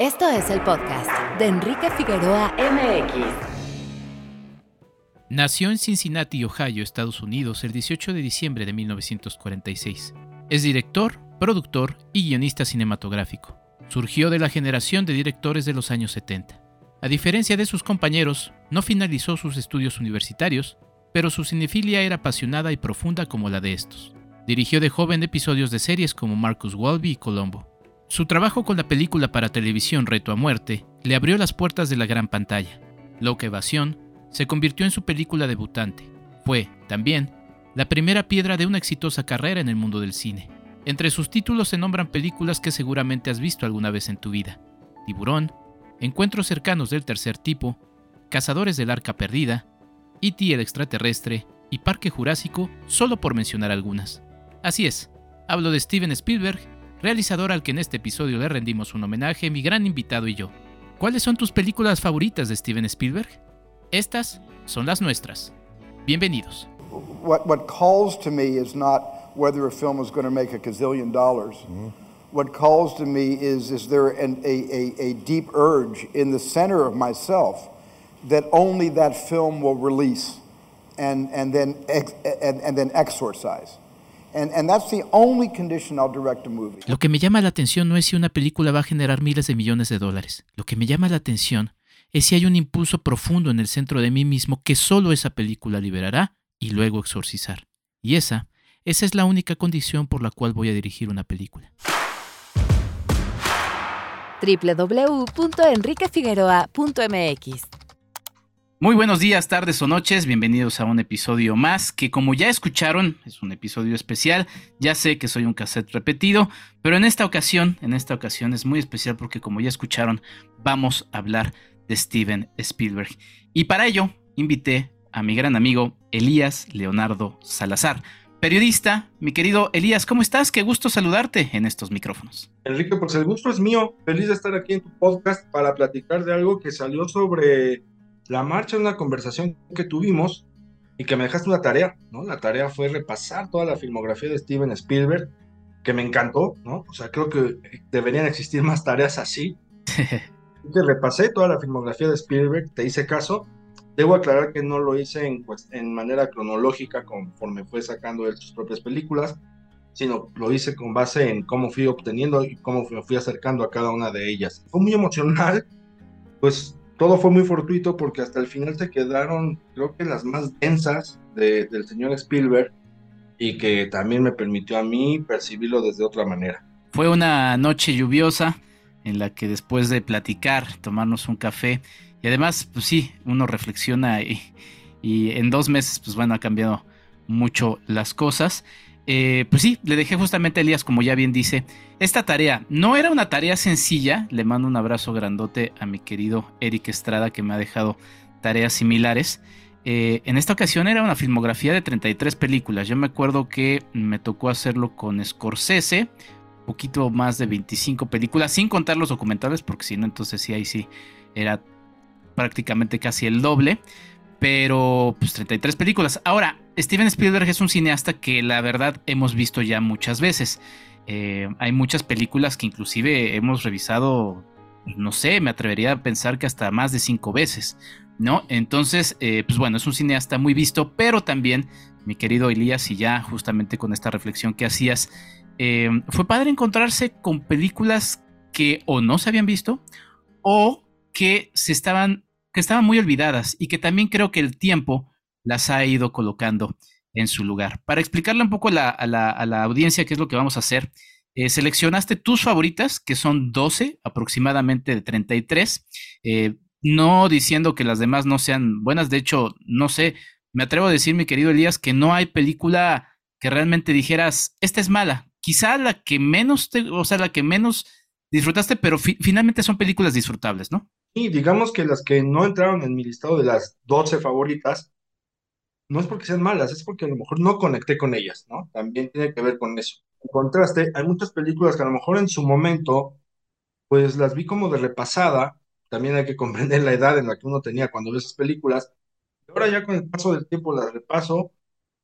Esto es el podcast de Enrique Figueroa MX. Nació en Cincinnati, Ohio, Estados Unidos, el 18 de diciembre de 1946. Es director, productor y guionista cinematográfico. Surgió de la generación de directores de los años 70. A diferencia de sus compañeros, no finalizó sus estudios universitarios, pero su cinefilia era apasionada y profunda como la de estos. Dirigió de joven episodios de series como Marcus Walby y Colombo. Su trabajo con la película para televisión Reto a Muerte le abrió las puertas de la gran pantalla. Loca Evasión se convirtió en su película debutante. Fue, también, la primera piedra de una exitosa carrera en el mundo del cine. Entre sus títulos se nombran películas que seguramente has visto alguna vez en tu vida. Tiburón, Encuentros cercanos del tercer tipo, Cazadores del Arca Perdida, E.T. el extraterrestre y Parque Jurásico, solo por mencionar algunas. Así es, hablo de Steven Spielberg realizador al que en este episodio le rendimos un homenaje, mi gran invitado y yo. ¿Cuáles son tus películas favoritas de Steven Spielberg? Estas son las nuestras. Bienvenidos. What, what calls to me is not whether a film is going to make a gazillion dollars. Mm-hmm. What calls to me is is there an, a, a, a deep urge in the center of myself that only that film will release and, and, then, ex, and, and then exorcise. Lo que me llama la atención no es si una película va a generar miles de millones de dólares. Lo que me llama la atención es si hay un impulso profundo en el centro de mí mismo que solo esa película liberará y luego exorcizar. Y esa, esa es la única condición por la cual voy a dirigir una película www.enriquefigueroa.mx muy buenos días, tardes o noches, bienvenidos a un episodio más que como ya escucharon es un episodio especial, ya sé que soy un cassette repetido, pero en esta ocasión, en esta ocasión es muy especial porque como ya escucharon vamos a hablar de Steven Spielberg. Y para ello invité a mi gran amigo Elías Leonardo Salazar, periodista. Mi querido Elías, ¿cómo estás? Qué gusto saludarte en estos micrófonos. Enrique, pues el gusto es mío, feliz de estar aquí en tu podcast para platicar de algo que salió sobre la marcha es una conversación que tuvimos y que me dejaste una tarea, ¿no? La tarea fue repasar toda la filmografía de Steven Spielberg, que me encantó, ¿no? O sea, creo que deberían existir más tareas así. que repasé toda la filmografía de Spielberg, te hice caso. Debo aclarar que no lo hice en, pues, en manera cronológica conforme fue sacando él sus propias películas, sino lo hice con base en cómo fui obteniendo y cómo me fui acercando a cada una de ellas. Fue muy emocional, pues todo fue muy fortuito porque hasta el final se quedaron, creo que las más densas del señor Spielberg y que también me permitió a mí percibirlo desde otra manera. Fue una noche lluviosa en la que después de platicar, tomarnos un café y además, pues sí, uno reflexiona y, y en dos meses, pues bueno, ha cambiado mucho las cosas. Eh, pues sí, le dejé justamente a Elías, como ya bien dice, esta tarea. No era una tarea sencilla, le mando un abrazo grandote a mi querido Eric Estrada que me ha dejado tareas similares. Eh, en esta ocasión era una filmografía de 33 películas. Yo me acuerdo que me tocó hacerlo con Scorsese, poquito más de 25 películas, sin contar los documentales, porque si no, entonces sí, ahí sí era prácticamente casi el doble pero pues 33 películas. Ahora, Steven Spielberg es un cineasta que la verdad hemos visto ya muchas veces. Eh, hay muchas películas que inclusive hemos revisado, no sé, me atrevería a pensar que hasta más de cinco veces, ¿no? Entonces, eh, pues bueno, es un cineasta muy visto, pero también, mi querido Elías, y ya justamente con esta reflexión que hacías, eh, fue padre encontrarse con películas que o no se habían visto o que se estaban que estaban muy olvidadas y que también creo que el tiempo las ha ido colocando en su lugar. Para explicarle un poco a la, audiencia qué es lo que vamos a hacer, eh, seleccionaste tus favoritas, que son 12 aproximadamente de 33, eh, no diciendo que las demás no sean buenas, de hecho, no sé, me atrevo a decir, mi querido Elías, que no hay película que realmente dijeras, esta es mala. Quizá la que menos, te, o sea, la que menos disfrutaste, pero finalmente son películas disfrutables, ¿no? Y digamos que las que no entraron en mi listado de las 12 favoritas, no es porque sean malas, es porque a lo mejor no conecté con ellas, ¿no? También tiene que ver con eso. En contraste, hay muchas películas que a lo mejor en su momento, pues las vi como de repasada, también hay que comprender la edad en la que uno tenía cuando ve esas películas, y ahora ya con el paso del tiempo las repaso,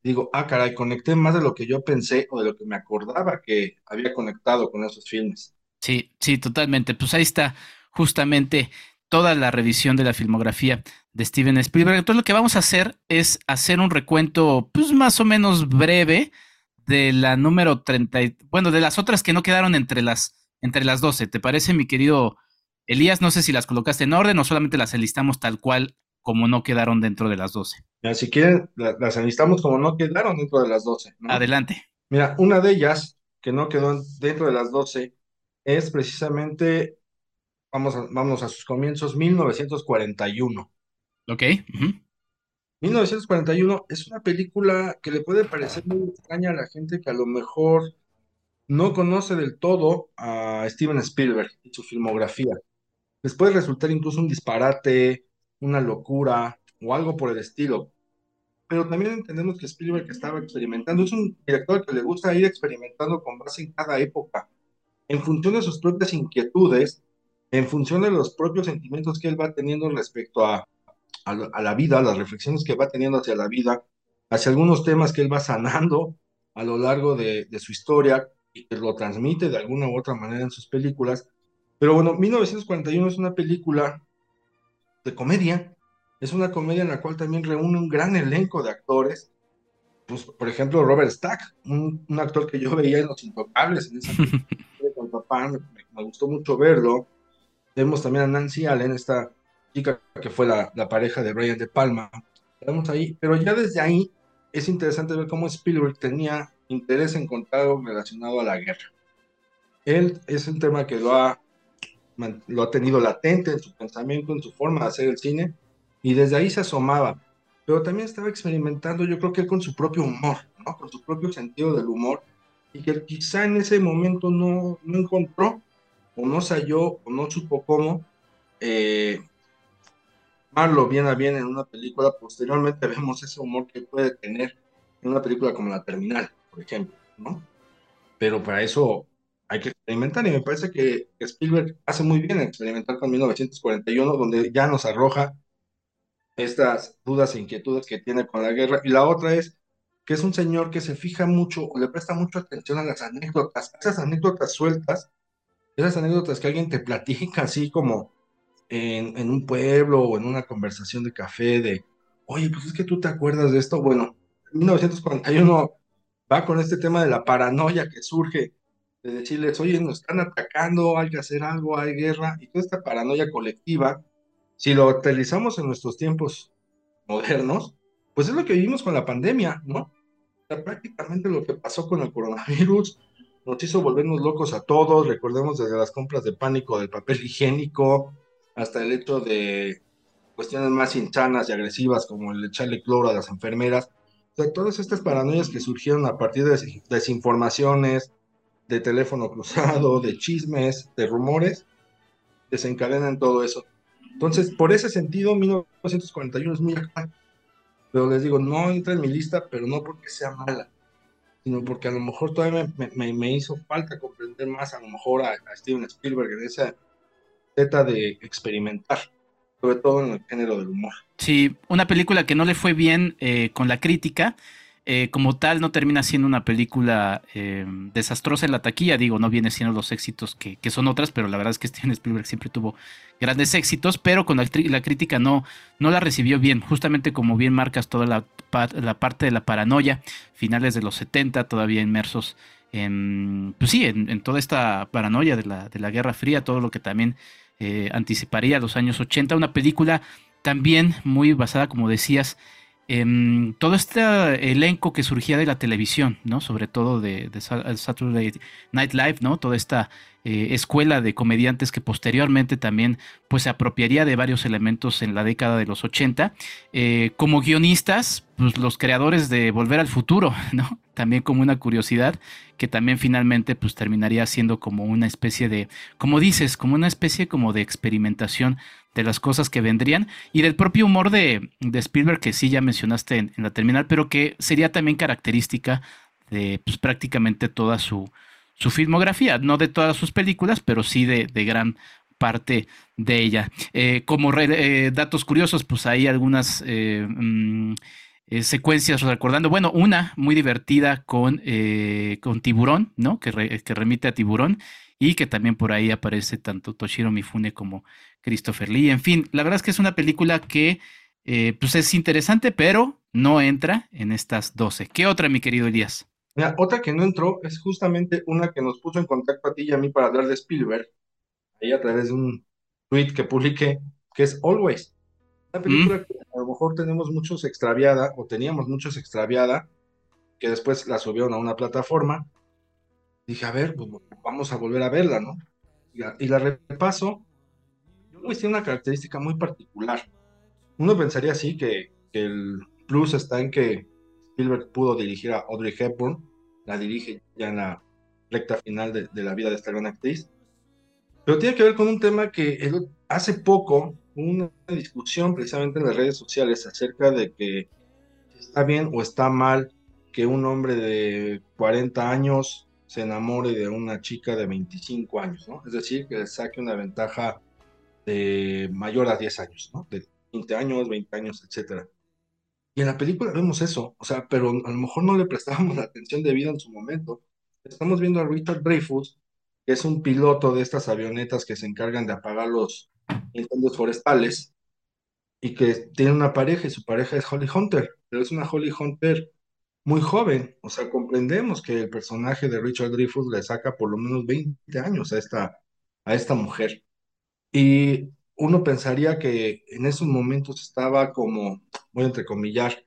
digo, ah, caray, conecté más de lo que yo pensé o de lo que me acordaba que había conectado con esos filmes. Sí, sí, totalmente. Pues ahí está justamente toda la revisión de la filmografía de Steven Spielberg. Entonces lo que vamos a hacer es hacer un recuento pues más o menos breve de la número 30, bueno, de las otras que no quedaron entre las, entre las 12. ¿Te parece, mi querido Elías? No sé si las colocaste en orden o solamente las enlistamos tal cual como no quedaron dentro de las 12. Ya, si quieren, las enlistamos como no quedaron dentro de las 12. Adelante. Mira, una de ellas que no quedó dentro de las 12 es precisamente, vamos a, vamos a sus comienzos, 1941. Ok. 1941 es una película que le puede parecer muy extraña a la gente que a lo mejor no conoce del todo a Steven Spielberg y su filmografía. Les puede resultar incluso un disparate, una locura o algo por el estilo. Pero también entendemos que Spielberg estaba experimentando. Es un director que le gusta ir experimentando con base en cada época, en función de sus propias inquietudes, en función de los propios sentimientos que él va teniendo respecto a, a, la vida, las reflexiones que va teniendo hacia la vida, hacia algunos temas que él va sanando a lo largo de, de su historia y que lo transmite de alguna u otra manera en sus películas. Pero bueno, 1941 es una película de comedia. Es una comedia en la cual también reúne un gran elenco de actores. Pues, por ejemplo, Robert Stack, un, actor que yo veía en Los Intocables, en esa con papá, me, gustó mucho verlo. Vemos también a Nancy Allen, esta chica que fue la, la pareja de Brian De Palma. Vemos ahí, pero ya desde ahí es interesante ver cómo Spielberg tenía interés en contar algo relacionado a la guerra. Él es un tema que lo ha lo ha tenido latente en su pensamiento, en su forma de hacer el cine, y desde ahí se asomaba. Pero también estaba experimentando, yo creo que con su propio humor, ¿no? con su propio sentido del humor, y que quizá en ese momento no, no encontró, o no se halló, o no supo cómo eh, bien a bien en una película. Posteriormente vemos ese humor que puede tener en una película como La Terminal, por ejemplo, ¿no? Pero para eso hay que experimentar y me parece que Spielberg hace muy bien experimentar con 1941, donde ya nos arroja estas dudas e inquietudes que tiene con la guerra. Y la otra es que es un señor que se fija mucho o le presta mucha atención a las anécdotas, esas anécdotas sueltas, esas anécdotas que alguien te platica así como en, en un pueblo o en una conversación de café de, oye, pues es que tú te acuerdas de esto. Bueno, 1941 va con este tema de la paranoia que surge de decirles, oye, nos están atacando, hay que hacer algo, hay guerra, y toda esta paranoia colectiva, si lo utilizamos en nuestros tiempos modernos, pues es lo que vivimos con la pandemia, ¿no? prácticamente lo que pasó con el coronavirus nos hizo volvernos locos a todos, recordemos desde las compras de pánico del papel higiénico hasta el hecho de cuestiones más insanas y agresivas como el echarle cloro a las enfermeras, o sea, todas estas paranoias que surgieron a partir de desinformaciones, de teléfono cruzado, de chismes, de rumores, desencadenan todo eso. Entonces, por ese sentido, 1941 es muy. Pero les digo, no entra en mi lista, pero no porque sea mala, sino porque a lo mejor todavía me, me, hizo falta comprender más, a lo mejor a, Steven Spielberg en esa zeta de experimentar, sobre todo en el género del humor. Sí, una película que no le fue bien eh, con la crítica, eh, como tal no termina siendo una película eh, desastrosa en la taquilla, digo, no viene siendo los éxitos que, son otras, pero la verdad es que Steven Spielberg siempre tuvo grandes éxitos, pero con la, crítica no, no la recibió bien, justamente como bien marcas toda la, parte de la paranoia, finales de los 70, todavía inmersos en, pues sí, en, toda esta paranoia de la, de la, Guerra Fría, todo lo que también eh, anticiparía los años 80, una película también muy basada, como decías, Em, todo este elenco que surgía de la televisión, ¿no? Sobre todo de, Saturday Night Live, ¿no? Toda esta eh, escuela de comediantes que posteriormente también pues se apropiaría de varios elementos en la década de los 80. Eh, como guionistas, pues los creadores de Volver al Futuro, ¿no? También como una curiosidad que también finalmente pues terminaría siendo como una especie de, como dices, como una especie como de experimentación de las cosas que vendrían y del propio humor de, Spielberg que sí ya mencionaste en, la terminal, pero que sería también característica de pues, prácticamente toda su, su, filmografía, no de todas sus películas, pero sí de, gran parte de ella. Eh, como eh, datos curiosos, pues hay algunas eh, mm, secuencias recordando, bueno, una muy divertida con, con Tiburón, ¿no? Que, que remite a Tiburón y que también por ahí aparece tanto Toshiro Mifune como Christopher Lee. En fin, la verdad es que es una película que eh, pues es interesante, pero no entra en estas 12. ¿Qué otra, mi querido Elías? Mira, otra que no entró es justamente una que nos puso en contacto a ti y a mí para hablar de Spielberg, ahí a través de un tweet que publiqué, que es Always. Una película que a lo mejor tenemos muchos extraviada, o teníamos muchos extraviada, que después la subieron a una plataforma. Dije, a ver, pues vamos a volver a verla, ¿no? Y la, repaso. Always tiene una característica muy particular. Uno pensaría así que, que el plus está en que Spielberg pudo dirigir a Audrey Hepburn, la dirige ya en la recta final de, la vida de esta gran actriz. Pero tiene que ver con un tema que hace poco, una discusión precisamente en las redes sociales acerca de que está bien o está mal que un hombre de 40 años se enamore de una chica de 25 años, ¿no? Es decir, que le saque una ventaja de mayor a 10 años, ¿no? De 20 años, 20 años, etcétera. Y en la película vemos eso, o sea, pero a lo mejor no le prestábamos la atención debida en su momento. Estamos viendo a Richard Dreyfuss, que es un piloto de estas avionetas que se encargan de apagar los incendios forestales y que tiene una pareja y su pareja es Holly Hunter, pero es una Holly Hunter muy joven, o sea, comprendemos que el personaje de Richard Dreyfuss le saca por lo menos 20 años a esta, a esta mujer. Y uno pensaría que en esos momentos estaba como, voy a entrecomillar,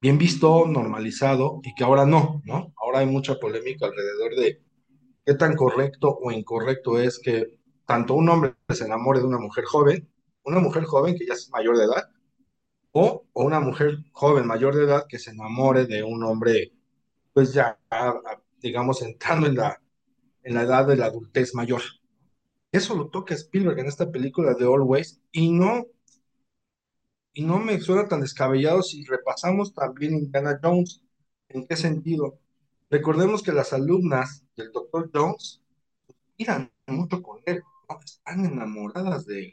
bien visto, normalizado, y que ahora no, ¿no? Ahora hay mucha polémica alrededor de qué tan correcto o incorrecto es que tanto un hombre se enamore de una mujer joven, una mujer joven que ya es mayor de edad, o, una mujer joven mayor de edad que se enamore de un hombre, pues ya, digamos, entrando en la, en la edad de la adultez mayor. Eso lo toca Spielberg en esta película de Always y no, y no me suena tan descabellado si repasamos también Indiana Jones. ¿En qué sentido? Recordemos que las alumnas del Dr. Jones miran mucho con él, están enamoradas de él.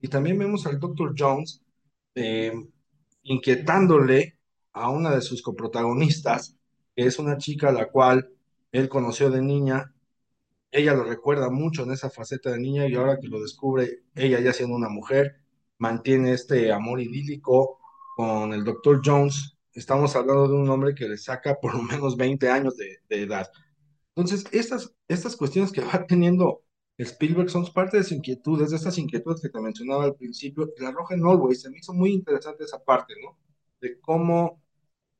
Y también vemos al Dr. Jones eh, inquietándole a una de sus coprotagonistas, que es una chica a la cual él conoció de niña ella lo recuerda mucho en esa faceta de niña y ahora que lo descubre, ella ya siendo una mujer, mantiene este amor idílico con el doctor Jones. Estamos hablando de un hombre que le saca por lo menos 20 años de, edad. Entonces, estas, estas cuestiones que va teniendo Spielberg son parte de sus inquietudes, de estas inquietudes que te mencionaba al principio, y la Roja en Always, se me hizo muy interesante esa parte, ¿no? De cómo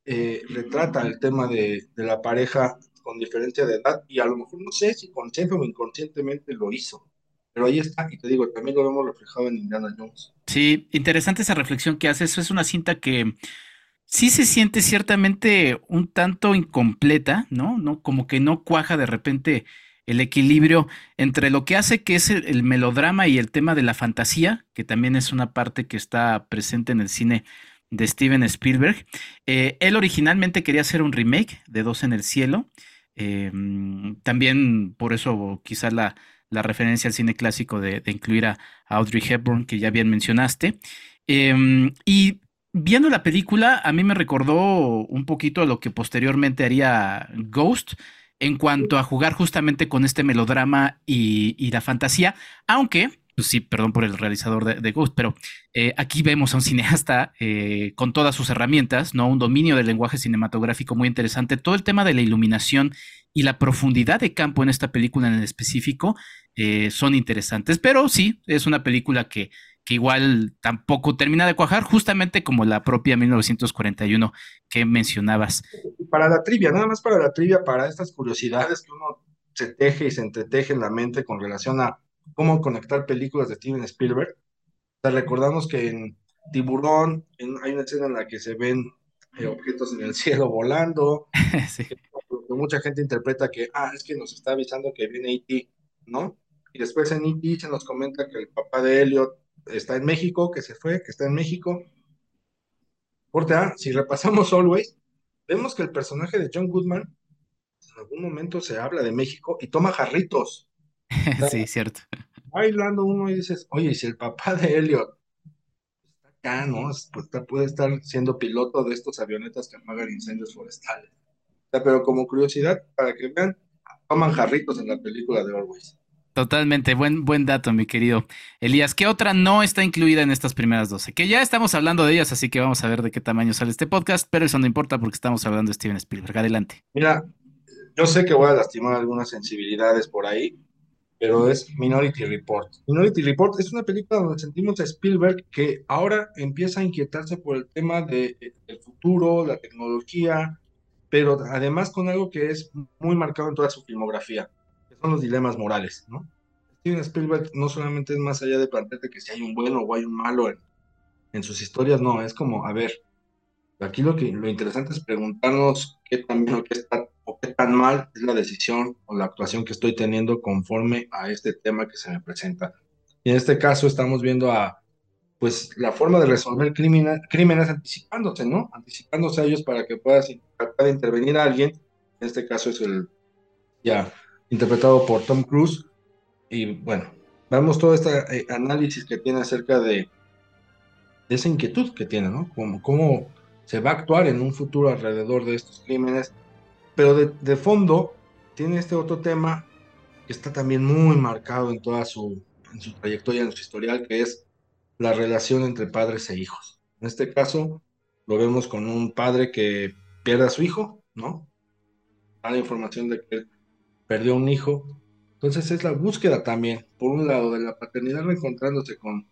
eh, retrata el tema de, de, la pareja con diferencia de edad y a lo mejor no sé si consciente o inconscientemente lo hizo. Pero ahí está, y te digo, también lo vemos reflejado en Indiana Jones. Sí, interesante esa reflexión que haces. Es una cinta que sí se siente ciertamente un tanto incompleta, ¿no? ¿no? Como que no cuaja de repente el equilibrio entre lo que hace que es el, melodrama y el tema de la fantasía, que también es una parte que está presente en el cine de Steven Spielberg. Eh, él originalmente quería hacer un remake de Dos en el Cielo, Em, también por eso quizás la, referencia al cine clásico de, incluir a, Audrey Hepburn, que ya bien mencionaste. Em, y viendo la película, a mí me recordó un poquito a lo que posteriormente haría Ghost en cuanto a jugar justamente con este melodrama y, la fantasía, aunque pues sí, perdón por el realizador de, Ghost, pero eh, aquí vemos a un cineasta eh, con todas sus herramientas, ¿no? Un dominio del lenguaje cinematográfico muy interesante. Todo el tema de la iluminación y la profundidad de campo en esta película en específico eh, son interesantes. Pero sí, es una película que, que igual tampoco termina de cuajar, justamente como la propia 1941 que mencionabas. Para la trivia, nada más para la trivia, para estas curiosidades que uno se teje y se entreteje en la mente con relación a cómo conectar películas de Steven Spielberg. recordamos que en Tiburón hay una escena en la que se ven eh, objetos en el cielo volando. mucha gente interpreta que, ah, es que nos está avisando que viene E.T., ¿no? Y después en E.T. se nos comenta que el papá de Elliot está en México, que se fue, que está en México. Corte A, si repasamos Always, vemos que el personaje de John Goodman en algún momento se habla de México y toma jarritos. sí, cierto. Bailando uno y dices, oye, si el papá de Elliot está acá, ¿no? Pues puede estar siendo piloto de estos avionetas que apagan incendios forestales. pero como curiosidad, para que vean, toman jarritos en la película de Always. Totalmente, buen, buen dato, mi querido Elías. ¿Qué otra no está incluida en estas primeras 12? Que ya estamos hablando de ellas, así que vamos a ver de qué tamaño sale este podcast, pero eso no importa porque estamos hablando de Steven Spielberg. Adelante. Mira, yo sé que voy a lastimar algunas sensibilidades por ahí, pero es Minority Report. Minority Report es una película donde sentimos a Spielberg que ahora empieza a inquietarse por el tema del futuro, la tecnología, pero además con algo que es muy marcado en toda su filmografía, son los dilemas morales, ¿no? Steven Spielberg no solamente es más allá de plantearte que si hay un bueno o hay un malo en, en sus historias, no, es como, a ver, aquí lo, que, lo interesante es preguntarnos qué tan bien o está, o qué tan mal es la decisión o la actuación que estoy teniendo conforme a este tema que se me presenta. Y en este caso estamos viendo a pues la forma de resolver crímenes anticipándose, ¿no? Anticipándose a ellos para que pueda, pueda intervenir a alguien. En este caso es el ya interpretado por Tom Cruise. Y bueno, vemos todo este eh, análisis que tiene acerca de, esa inquietud que tiene, ¿no? Como, cómo se va a actuar en un futuro alrededor de estos crímenes. Pero de, fondo tiene este otro tema que está también muy marcado en toda su, en su trayectoria, en su historial, que es la relación entre padres e hijos. En este caso, lo vemos con un padre que pierde a su hijo, ¿no? Da la información de que perdió un hijo. Entonces es la búsqueda también, por un lado, de la paternidad reencontrándose con,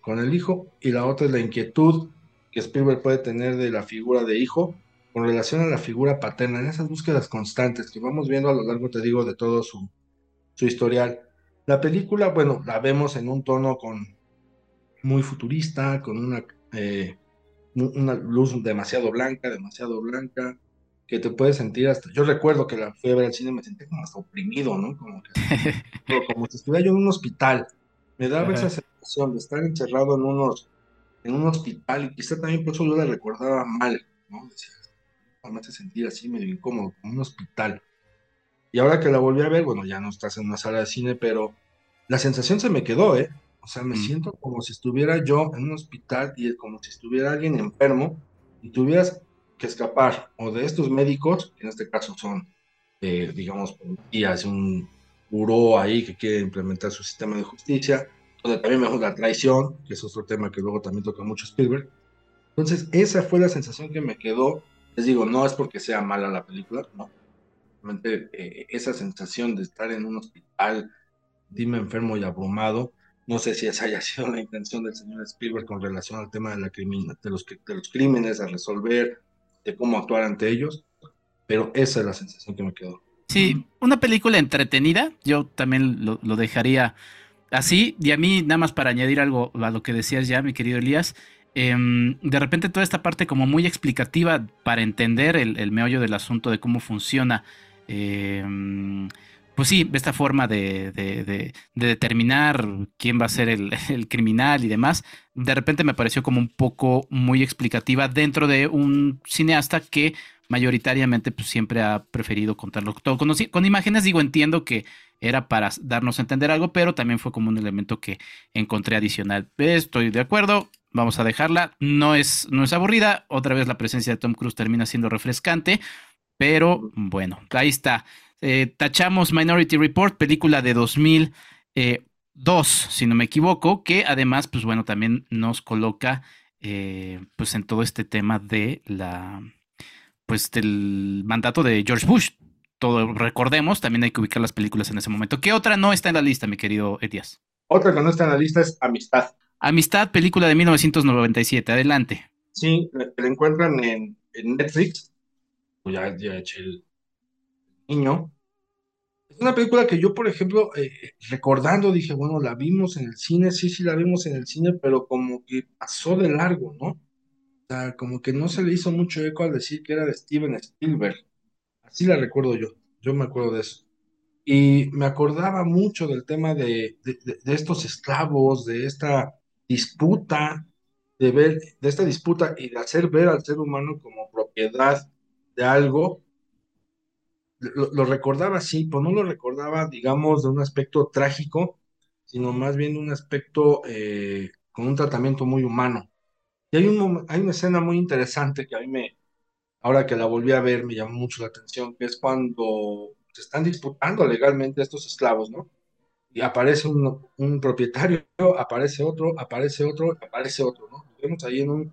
con el hijo, y la otra es la inquietud que Spielberg puede tener de la figura de hijo con relación a la figura paterna, en esas búsquedas constantes que vamos viendo a lo largo, te digo, de todo su, su historial. La película, bueno, la vemos en un tono con muy futurista, con una, eh, una luz demasiado blanca, demasiado blanca, que te puedes sentir hasta... Yo recuerdo que la fui a ver al cine, me sentí como hasta oprimido, ¿no? Como, que, como si estuviera yo en un hospital. Me daba esa sensación de estar encerrado en unos en un hospital y quizá también por eso yo la recordaba mal, ¿no? Decía, me hace sentir así medio incómodo, como un hospital. Y ahora que la volví a ver, bueno, ya no estás en una sala de cine, pero la sensación se me quedó, ¿eh? O sea, me mm. siento como si estuviera yo en un hospital y como si estuviera alguien enfermo y tuvieras que escapar o de estos médicos, que en este caso son, eh, digamos, policías, un buró ahí que quiere implementar su sistema de justicia, donde también mejor la traición, que es otro tema que luego también toca mucho Spielberg. Entonces, esa fue la sensación que me quedó. Les digo, no es porque sea mala la película, no. Realmente, eh, esa sensación de estar en un hospital, dime enfermo y abrumado, no sé si esa haya sido la intención del señor Spielberg con relación al tema de, la de, los, de los crímenes a resolver, de cómo actuar ante ellos, pero esa es la sensación que me quedó. Sí, una película entretenida, yo también lo, dejaría así, y a mí nada más para añadir algo a lo que decías ya, mi querido Elías, em, de repente toda esta parte como muy explicativa para entender el, el meollo del asunto de cómo funciona. Eh, pues sí, esta forma de, determinar quién va a ser el, criminal y demás, de repente me pareció como un poco muy explicativa dentro de un cineasta que mayoritariamente pues, siempre ha preferido contarlo todo con, imágenes. Digo, entiendo que era para darnos a entender algo, pero también fue como un elemento que encontré adicional. Estoy de acuerdo, vamos a dejarla. No es, no es aburrida. Otra vez la presencia de Tom Cruise termina siendo refrescante, pero bueno, ahí está. Eh, tachamos Minority Report, película de 2002, eh, si no me equivoco, que además, pues bueno, también nos coloca eh, pues en todo este tema de la, pues del mandato de George Bush. Todo recordemos, también hay que ubicar las películas en ese momento. ¿Qué otra no está en la lista, mi querido Edias? Otra que no está en la lista es Amistad. Amistad, película de 1997. Adelante. Sí, la encuentran en, Netflix. Ya, ya eché el, niño. Es una película que yo, por ejemplo, eh, recordando, dije, bueno, la vimos en el cine, sí, sí la vimos en el cine, pero como que pasó de largo, ¿no? O sea, como que no se le hizo mucho eco al decir que era de Steven Spielberg. Así la recuerdo yo, yo me acuerdo de eso. Y me acordaba mucho del tema de, de estos esclavos, de esta disputa, de ver, de esta disputa y de hacer ver al ser humano como propiedad de algo lo, recordaba así, pero no lo recordaba, digamos, de un aspecto trágico, sino más bien de un aspecto eh, con un tratamiento muy humano. Y hay, un, hay una escena muy interesante que a mí me, ahora que la volví a ver, me llamó mucho la atención, que es cuando se están disputando legalmente estos esclavos, ¿no? y aparece un, un propietario, aparece otro, aparece otro, aparece otro, ¿no? Vemos ahí en un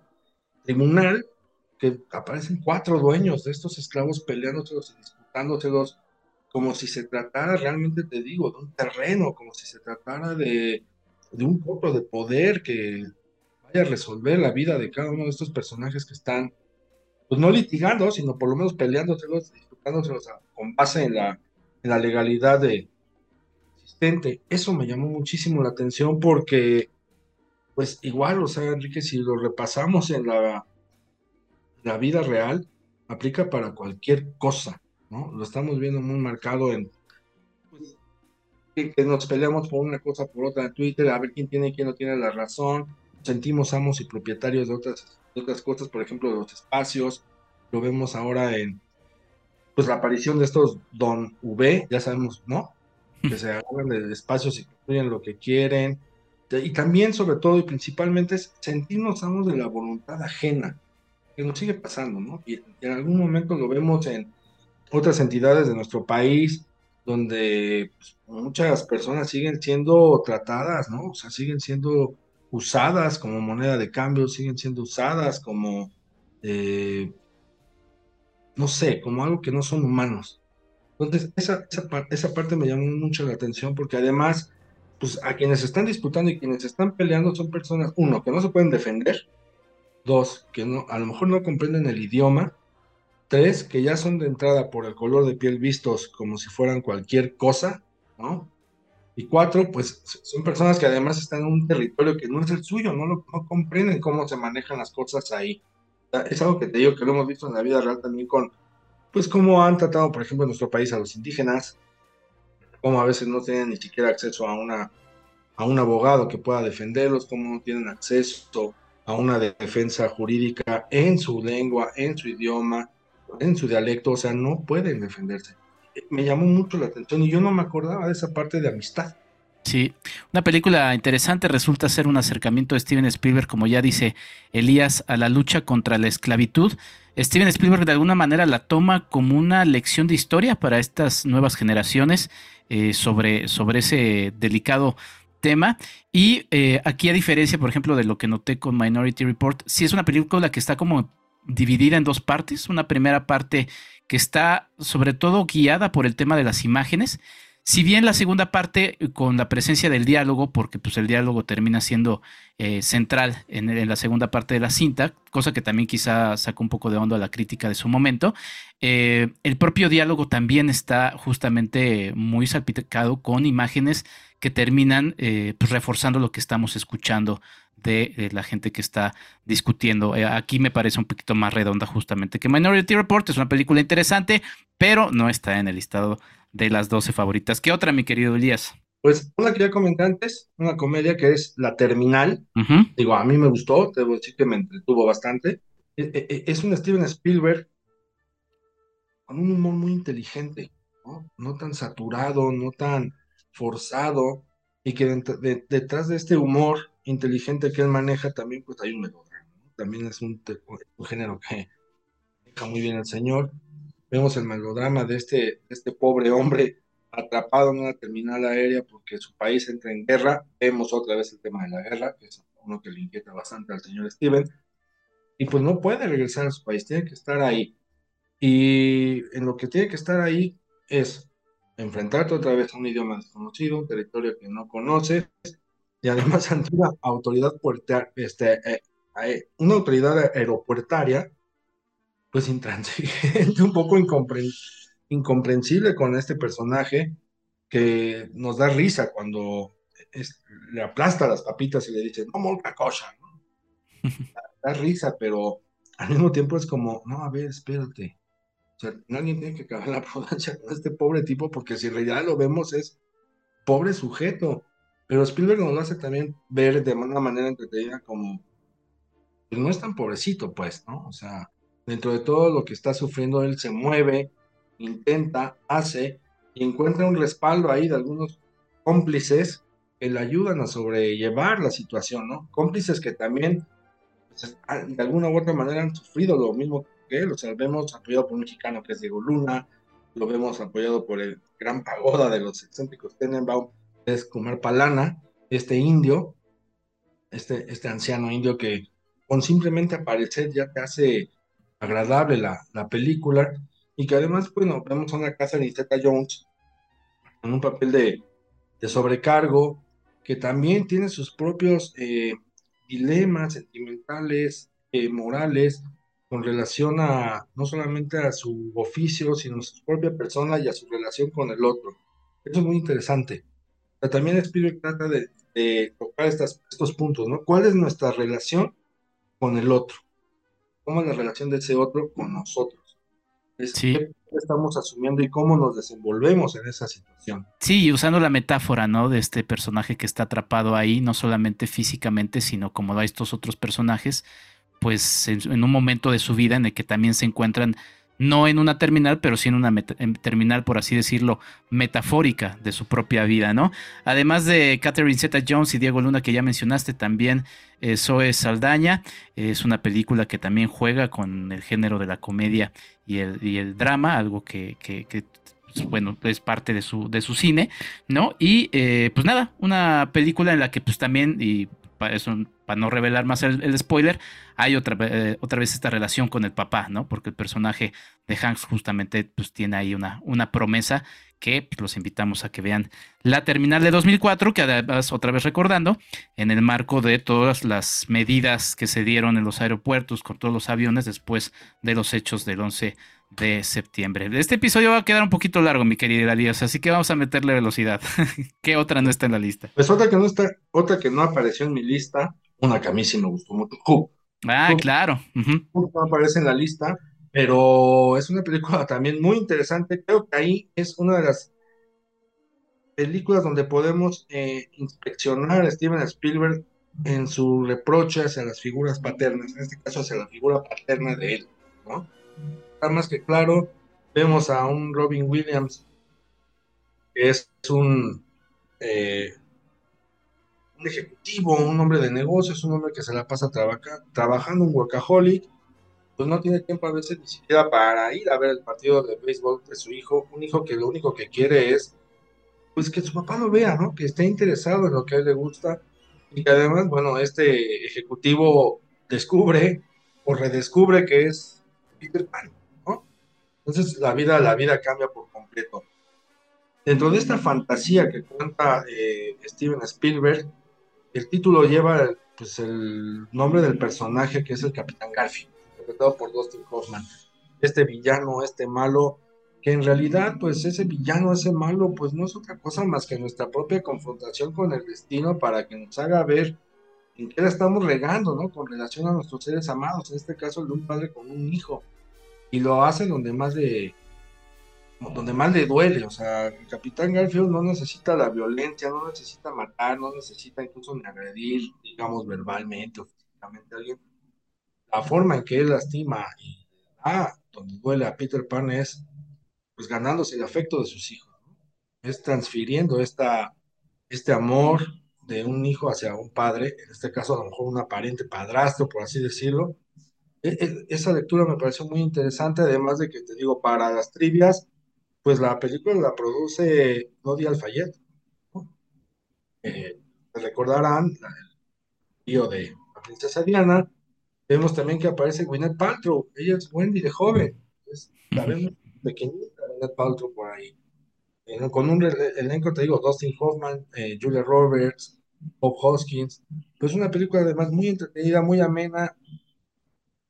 tribunal que aparecen cuatro dueños de estos esclavos peleándoselos y disputándoselos como si se tratara realmente, te digo, de un terreno, como si se tratara de, de un poco de poder que vaya a resolver la vida de cada uno de estos personajes que están, pues no litigando, sino por lo menos peleándoselos, disputándoselos con base en la, en la legalidad de, existente. Eso me llamó muchísimo la atención porque, pues igual, o sea, Enrique, si lo repasamos en la, la vida real, aplica para cualquier cosa. Lo estamos viendo muy marcado en que, nos peleamos por una cosa por otra en Twitter, a ver quién tiene quién no tiene la razón, sentimos amos y propietarios de otras, otras cosas, por ejemplo, de los espacios, lo vemos ahora en pues la aparición de estos Don V, ya sabemos, ¿no? Que se agarran de espacios y construyen lo que quieren. Y también, sobre todo y principalmente, es sentirnos amos de la voluntad ajena, que nos sigue pasando, ¿no? Y en algún momento lo vemos en otras entidades de nuestro país, donde pues, muchas personas siguen siendo tratadas, ¿no? O sea, siguen siendo usadas como moneda de cambio, siguen siendo usadas como, eh, no sé, como algo que no son humanos. Entonces, esa, esa, parte me llamó mucho la atención porque además, pues a quienes están disputando y quienes están peleando son personas, uno, que no se pueden defender, dos, que no, a lo mejor no comprenden el idioma, Tres, que ya son de entrada por el color de piel vistos como si fueran cualquier cosa, ¿no? Y cuatro, pues son personas que además están en un territorio que no es el suyo, no, lo, no comprenden cómo se manejan las cosas ahí. Es algo que te digo que lo hemos visto en la vida real también con, pues cómo han tratado, por ejemplo, en nuestro país a los indígenas, cómo a veces no tienen ni siquiera acceso a, una, a un abogado que pueda defenderlos, cómo no tienen acceso a una defensa jurídica en su lengua, en su idioma, en su dialecto, o sea, no pueden defenderse. Me llamó mucho la atención y yo no me acordaba de esa parte de amistad. Sí, una película interesante resulta ser un acercamiento de Steven Spielberg, como ya dice Elías, a la lucha contra la esclavitud. Steven Spielberg de alguna manera la toma como una lección de historia para estas nuevas generaciones eh, sobre, sobre ese delicado tema. Y eh, aquí, a diferencia, por ejemplo, de lo que noté con Minority Report, sí es una película que está como dividida en dos partes. Una primera parte que está sobre todo guiada por el tema de las imágenes. Si bien la segunda parte con la presencia del diálogo, porque pues el diálogo termina siendo eh, central en, la segunda parte de la cinta, cosa que también quizá sacó un poco de onda a la crítica de su momento, eh, el propio diálogo también está justamente muy salpicado con imágenes que terminan eh, pues, reforzando lo que estamos escuchando de, la gente que está discutiendo. Eh, aquí me parece un poquito más redonda justamente que Minority Report. Es una película interesante, pero no está en el listado de las 12 favoritas. ¿Qué otra, mi querido Elías? Pues una que ya comenté antes, una comedia que es La Terminal. Digo, a mí me gustó, debo decir que me entretuvo bastante. E, e, e, es un Steven Spielberg con un humor muy inteligente, ¿no? no tan saturado, no tan forzado, y que detrás de este humor inteligente que él maneja, también pues hay un melodrama, también es un, género que deja muy bien el señor. Vemos el melodrama de este, este pobre hombre atrapado en una terminal aérea porque su país entra en guerra. Vemos otra vez el tema de la guerra, que es uno que le inquieta bastante al señor Steven. Y pues no puede regresar a su país, tiene que estar ahí. Y en lo que tiene que estar ahí es enfrentarte otra vez a un idioma desconocido, un territorio que no conoces, y además ante una autoridad este, eh, eh, una autoridad aeropuertaria, pues intransigente, un poco incomprensible con este personaje que nos da risa cuando le aplasta las papitas y le dice, no, molca cosa, da risa, pero al mismo tiempo es como, no, a ver, espérate. O sea, nadie tiene que acabar la prudencia con este pobre tipo, porque si en realidad lo vemos es pobre sujeto. Pero Spielberg nos lo hace también ver de una manera entretenida como pues, no es tan pobrecito, pues, ¿no? O sea, dentro de todo lo que está sufriendo, él se mueve, intenta, hace y encuentra un respaldo ahí de algunos cómplices que le ayudan a sobrellevar la situación, ¿no? Cómplices que también pues, de alguna u otra manera han sufrido lo mismo que él, o sea, vemos apoyado por un mexicano que es Diego Luna, lo vemos apoyado por el gran pagoda de los excéntricos Tenenbaum, es Kumar Palana, este indio, este, este anciano indio que con simplemente aparecer ya te hace agradable la, la película y que además, bueno, vemos a una casa de Jones en un papel de, de, sobrecargo que también tiene sus propios eh, dilemas sentimentales, eh, morales, con relación a no solamente a su oficio, sino a su propia persona y a su relación con el otro. Eso es muy interesante. Pero también Spielberg trata de, de tocar estas, estos puntos, ¿no? ¿Cuál es nuestra relación con el otro? ¿Cómo es la relación de ese otro con nosotros? Es Sí. ¿Qué estamos asumiendo y cómo nos desenvolvemos en esa situación? Sí, y usando la metáfora, ¿no? De este personaje que está atrapado ahí, no solamente físicamente, sino como a estos otros personajes, pues en, en un momento de su vida en el que también se encuentran, no en una terminal, pero sí en una meta- en terminal, por así decirlo, metafórica de su propia vida, ¿no? Además de Catherine Zeta Jones y Diego Luna, que ya mencionaste, también eh, Zoe Saldaña, es una película que también juega con el género de la comedia y el, y el drama, algo que, que- que, pues, bueno, es parte de su, de su cine, ¿no? Y eh, pues nada, una película en la que pues también, y eso, para no revelar más el, spoiler, hay otra, eh, otra vez esta relación con el papá, ¿no? Porque el personaje de Hanks justamente pues tiene ahí una, una promesa que pues, los invitamos a que vean la terminal de 2004, que además, otra vez recordando, en el marco de todas las medidas que se dieron en los aeropuertos con todos los aviones después de los hechos del 11 de septiembre. Este episodio va a quedar un poquito largo, mi querida Elías, así que vamos a meterle velocidad. ¿Qué otra no está en la lista? Pues otra que no está, otra que no apareció en mi lista, una que a mí sí me gustó mucho. Ah, claro. no aparece en la lista, pero es una película también muy interesante. Creo que ahí es una de las películas donde podemos eh, inspeccionar a Steven Spielberg en su reproche hacia las figuras paternas, en este caso hacia la figura paterna de él, ¿no? Está más que claro, vemos a un Robin Williams que es un, eh, un ejecutivo, un hombre de negocios, un hombre que se la pasa trabaja- trabajando, un workaholic, pues no tiene tiempo a veces ni siquiera para ir a ver el partido de béisbol de su hijo, un hijo que lo único que quiere es pues que su papá lo vea, ¿no? Que esté interesado en lo que a él le gusta y que además, bueno, este ejecutivo descubre o redescubre que es Peter Pan, ¿no? Entonces la vida, la vida cambia por completo. Dentro de esta fantasía que cuenta eh, Steven Spielberg, el título lleva pues, el nombre del personaje que es el Capitán Garfield, interpretado por Dustin Hoffman. Este villano, este malo, que en realidad, pues ese villano, ese malo, pues no es otra cosa más que nuestra propia confrontación con el destino para que nos haga ver en qué la estamos regando, ¿no? Con relación a nuestros seres amados, en este caso el de un padre con un hijo, y lo hace donde más le, donde más le duele, o sea, el Capitán Garfield no necesita la violencia, no necesita matar, no necesita incluso ni agredir, digamos, verbalmente o físicamente a alguien. La forma en que él lastima y ah, donde duele a Peter Pan es pues ganándose el afecto de sus hijos. Es transfiriendo esta, este amor de un hijo hacia un padre, en este caso a lo mejor un aparente padrastro, por así decirlo. E- e- esa lectura me pareció muy interesante, además de que te digo, para las trivias, pues la película la produce Dodi Al-Fayed, ¿no? Eh, recordarán el tío de la princesa Diana, vemos también que aparece Gwyneth Paltrow, ella es Wendy de joven, es- la vemos pequeñita, Gwyneth Paltrow por ahí, Eh, con un elenco, te digo, Dustin Hoffman, eh, Julia Roberts, Bob Hoskins, pues una película además muy entretenida, muy amena,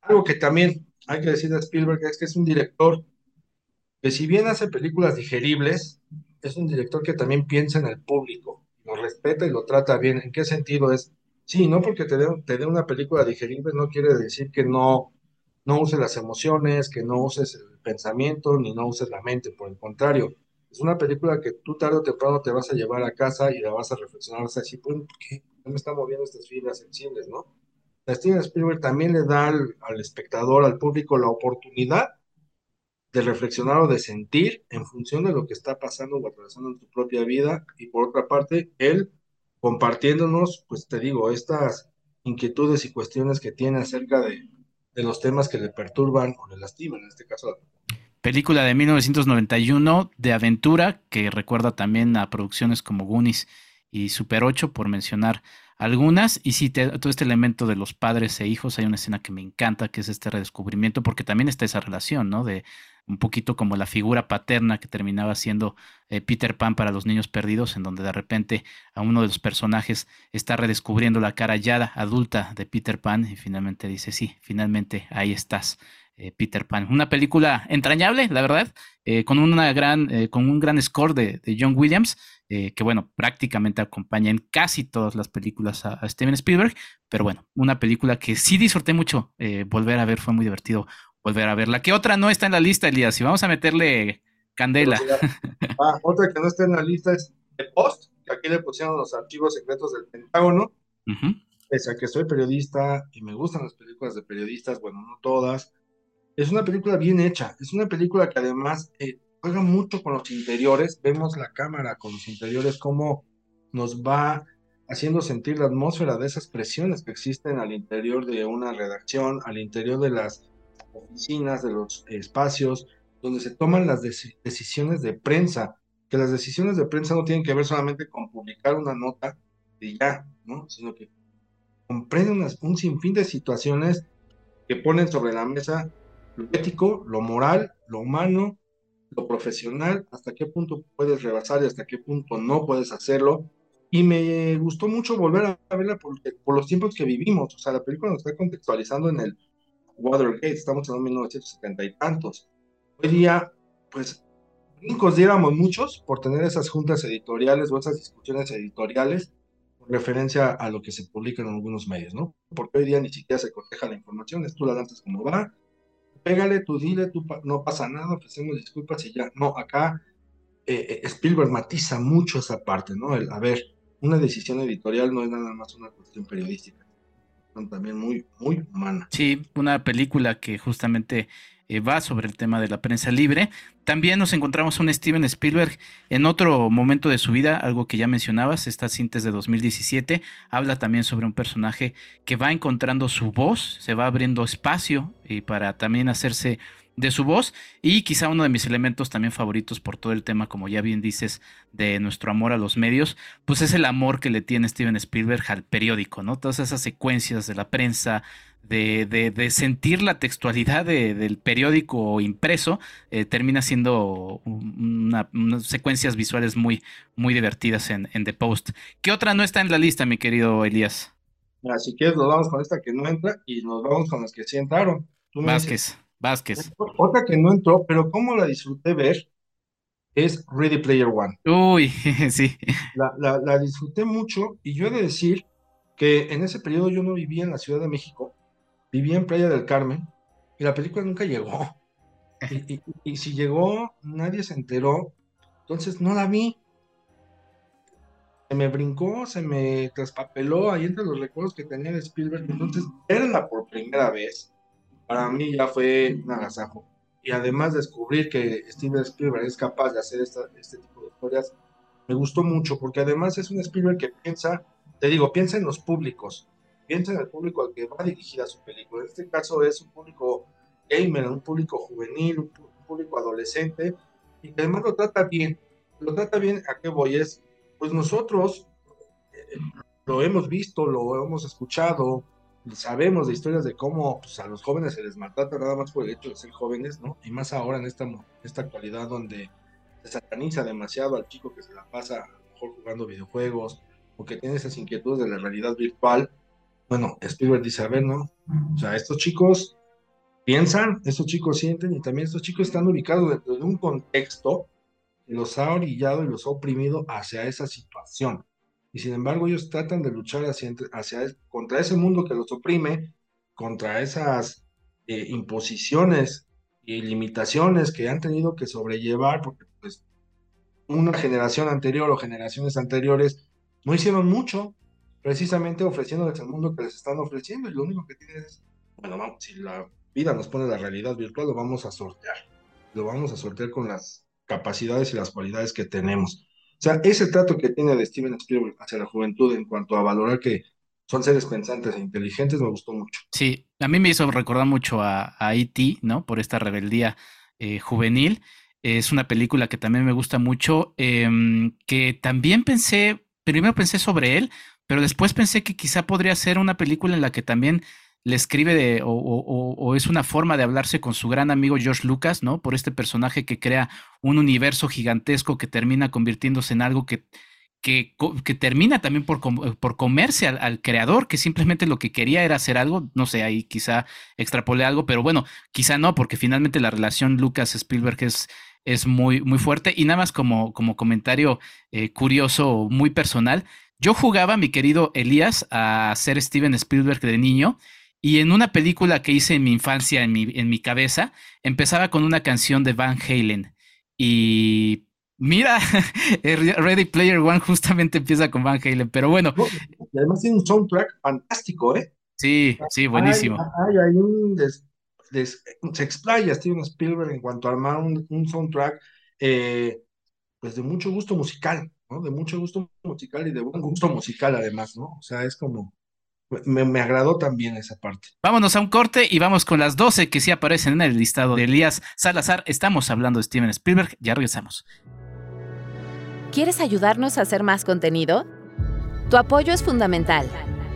algo que también hay que decir de Spielberg es que es un director que si bien hace películas digeribles, es un director que también piensa en el público, lo respeta y lo trata bien. ¿En qué sentido es? Sí, no porque te dé te una película digerible no quiere decir que no, no uses las emociones, que no uses el pensamiento, ni no uses la mente, por el contrario. Es una película que tú tarde o temprano te vas a llevar a casa y la vas a reflexionar, vas a decir, "Pues, ¿por qué me están moviendo estas fibras sensibles, no? A Steven Spielberg también le da al, al espectador, al público, la oportunidad de reflexionar o de sentir en función de lo que está pasando o atravesando en tu propia vida y por otra parte, él compartiéndonos, pues te digo, estas inquietudes y cuestiones que tiene acerca de, de los temas que le perturban o le lastiman, en este caso. Película de 1991 de aventura que recuerda también a producciones como Goonies y Super 8, por mencionar algunas. Y sí, todo este elemento de los padres e hijos, hay una escena que me encanta, que es este redescubrimiento, porque también está esa relación, ¿no? De un poquito como la figura paterna que terminaba siendo eh, Peter Pan para los niños perdidos, en donde de repente a uno de los personajes está redescubriendo la cara ya adulta de Peter Pan y finalmente dice, sí, finalmente ahí estás. Eh, Peter Pan. Una película entrañable, la verdad, eh, con, una gran, eh, con un gran score de, John Williams, que bueno, prácticamente acompaña en casi todas las películas a, Steven Spielberg, pero bueno, una película que sí disfruté mucho volver a ver, fue muy divertido volver a verla. ¿Qué otra no está en la lista, Elías? Y vamos a meterle candela. Ah, otra que no está en la lista es The Post, que aquí le pusieron los archivos secretos del Pentágono. Pese a que soy periodista y me gustan las películas de periodistas, bueno, no todas, es una película bien hecha, es una película que además eh, juega mucho con los interiores, vemos la cámara con los interiores, cómo nos va haciendo sentir la atmósfera de esas presiones que existen al interior de una redacción, al interior de las oficinas, de los espacios, donde se toman las decisiones de prensa, que las decisiones de prensa no tienen que ver solamente con publicar una nota y ya, ¿no? Sino que comprenden un sinfín de situaciones que ponen sobre la mesa lo ético, lo moral, lo humano, lo profesional, hasta qué punto puedes rebasar y hasta qué punto no puedes hacerlo. Y me gustó mucho volver a verla por, por los tiempos que vivimos. O sea, la película nos está contextualizando en el Watergate, estamos en 1970 y tantos. Hoy día, pues, nos diéramos muchos por tener esas juntas editoriales o esas discusiones editoriales con referencia a lo que se publica en algunos medios, ¿no? Porque hoy día ni siquiera se coteja la información, es tú la lanzas como va, pégale, tú dile, tú no pasa nada, ofrecemos disculpas y ya. No, acá eh, eh, Spielberg matiza mucho esa parte, ¿no? El, a ver, una decisión editorial no es nada más una cuestión periodística, también muy, muy humana. Sí, una película que justamente eh, va sobre el tema de la prensa libre. También nos encontramos un Steven Spielberg en otro momento de su vida, algo que ya mencionabas, esta cinta de 2017, habla también sobre un personaje que va encontrando su voz, se va abriendo espacio y para también hacerse de su voz y quizá uno de mis elementos también favoritos por todo el tema, como ya bien dices, de nuestro amor a los medios, pues es el amor que le tiene Steven Spielberg al periódico, ¿no? Todas esas secuencias de la prensa, de, sentir la textualidad del periódico impreso, eh, termina siendo unas secuencias visuales muy, muy divertidas en, The Post. ¿Qué otra no está en la lista, mi querido Elías? Así que nos vamos con esta que no entra y nos vamos con las que sí entraron. Vázquez. Vázquez. Otra que no entró, pero como la disfruté ver, es Ready Player One. Uy, sí. La, la, disfruté mucho y yo he de decir que en ese periodo yo no vivía en la Ciudad de México, vivía en Playa del Carmen y la película nunca llegó. Y, y, si llegó, nadie se enteró, entonces no la vi. Se me brincó, se me traspapeló ahí entre los recuerdos que tenía de Spielberg. Entonces, verla por primera vez, para mí ya fue un agasajo. Y además descubrir que Steven Spielberg es capaz de hacer este tipo de historias, me gustó mucho, porque además es un Spielberg que piensa, te digo, piensa en los públicos, piensa en el público al que va dirigida su película. En este caso es un público gamer, un público juvenil, un público adolescente, y que además lo trata bien. Lo trata bien, ¿a qué voy? Es, pues nosotros eh, lo hemos visto, lo hemos escuchado, sabemos de historias de cómo pues, a los jóvenes se les maltrata nada más por el hecho de ser jóvenes, ¿no? Y más ahora en esta, esta actualidad donde se sataniza demasiado al chico que se la pasa a lo mejor jugando videojuegos o que tiene esas inquietudes de la realidad virtual. Bueno, Spielberg dice, a ver, ¿no? O sea, estos chicos piensan, estos chicos sienten y también estos chicos están ubicados dentro de un contexto que los ha orillado y los ha oprimido hacia esa situación y sin embargo ellos tratan de luchar hacia, hacia contra ese mundo que los oprime, contra esas eh, imposiciones y limitaciones que han tenido que sobrellevar, porque pues una generación anterior o generaciones anteriores no hicieron mucho, precisamente ofreciéndoles el mundo que les están ofreciendo, y lo único que tienen es, bueno, vamos, si la vida nos pone la realidad virtual, lo vamos a sortear, lo vamos a sortear con las capacidades y las cualidades que tenemos. O sea, ese trato que tiene de Steven Spielberg hacia la juventud en cuanto a valorar que son seres pensantes e inteligentes me gustó mucho. Sí, a mí me hizo recordar mucho a, a E.T., ¿no? Por esta rebeldía eh, juvenil. Es una película que también me gusta mucho, em, que también pensé primero pensé sobre él, pero después pensé que quizá podría ser una película en la que también le escribe de, o, es una forma de hablarse con su gran amigo George Lucas, ¿no? Por este personaje que crea un universo gigantesco que termina convirtiéndose en algo que, que, que termina también por, por comerse al, creador, que simplemente lo que quería era hacer algo, no sé, ahí quizá extrapolé algo, pero bueno, quizá no, porque finalmente la relación Lucas-Spielberg es, es muy, muy fuerte. Y nada más como, como comentario eh, curioso, muy personal, yo jugaba, mi querido Elías, a ser Steven Spielberg de niño y en una película que hice en mi infancia, en mi, en mi cabeza, empezaba con una canción de Van Halen. Y mira, Ready Player One justamente empieza con Van Halen, pero bueno. además tiene un soundtrack fantástico, ¿eh? Sí, sí, buenísimo. Hay, un se explaya Steven Spielberg en cuanto a armar un, soundtrack eh, pues de mucho gusto musical, ¿no? De mucho gusto musical y de buen gusto musical además, ¿no? O sea, es como me, agradó también esa parte. Vámonos a un corte y vamos con las 12 que sí aparecen en el listado de Elías Salazar. Estamos hablando de Steven Spielberg. Ya regresamos. ¿Quieres ayudarnos a hacer más contenido? Tu apoyo es fundamental.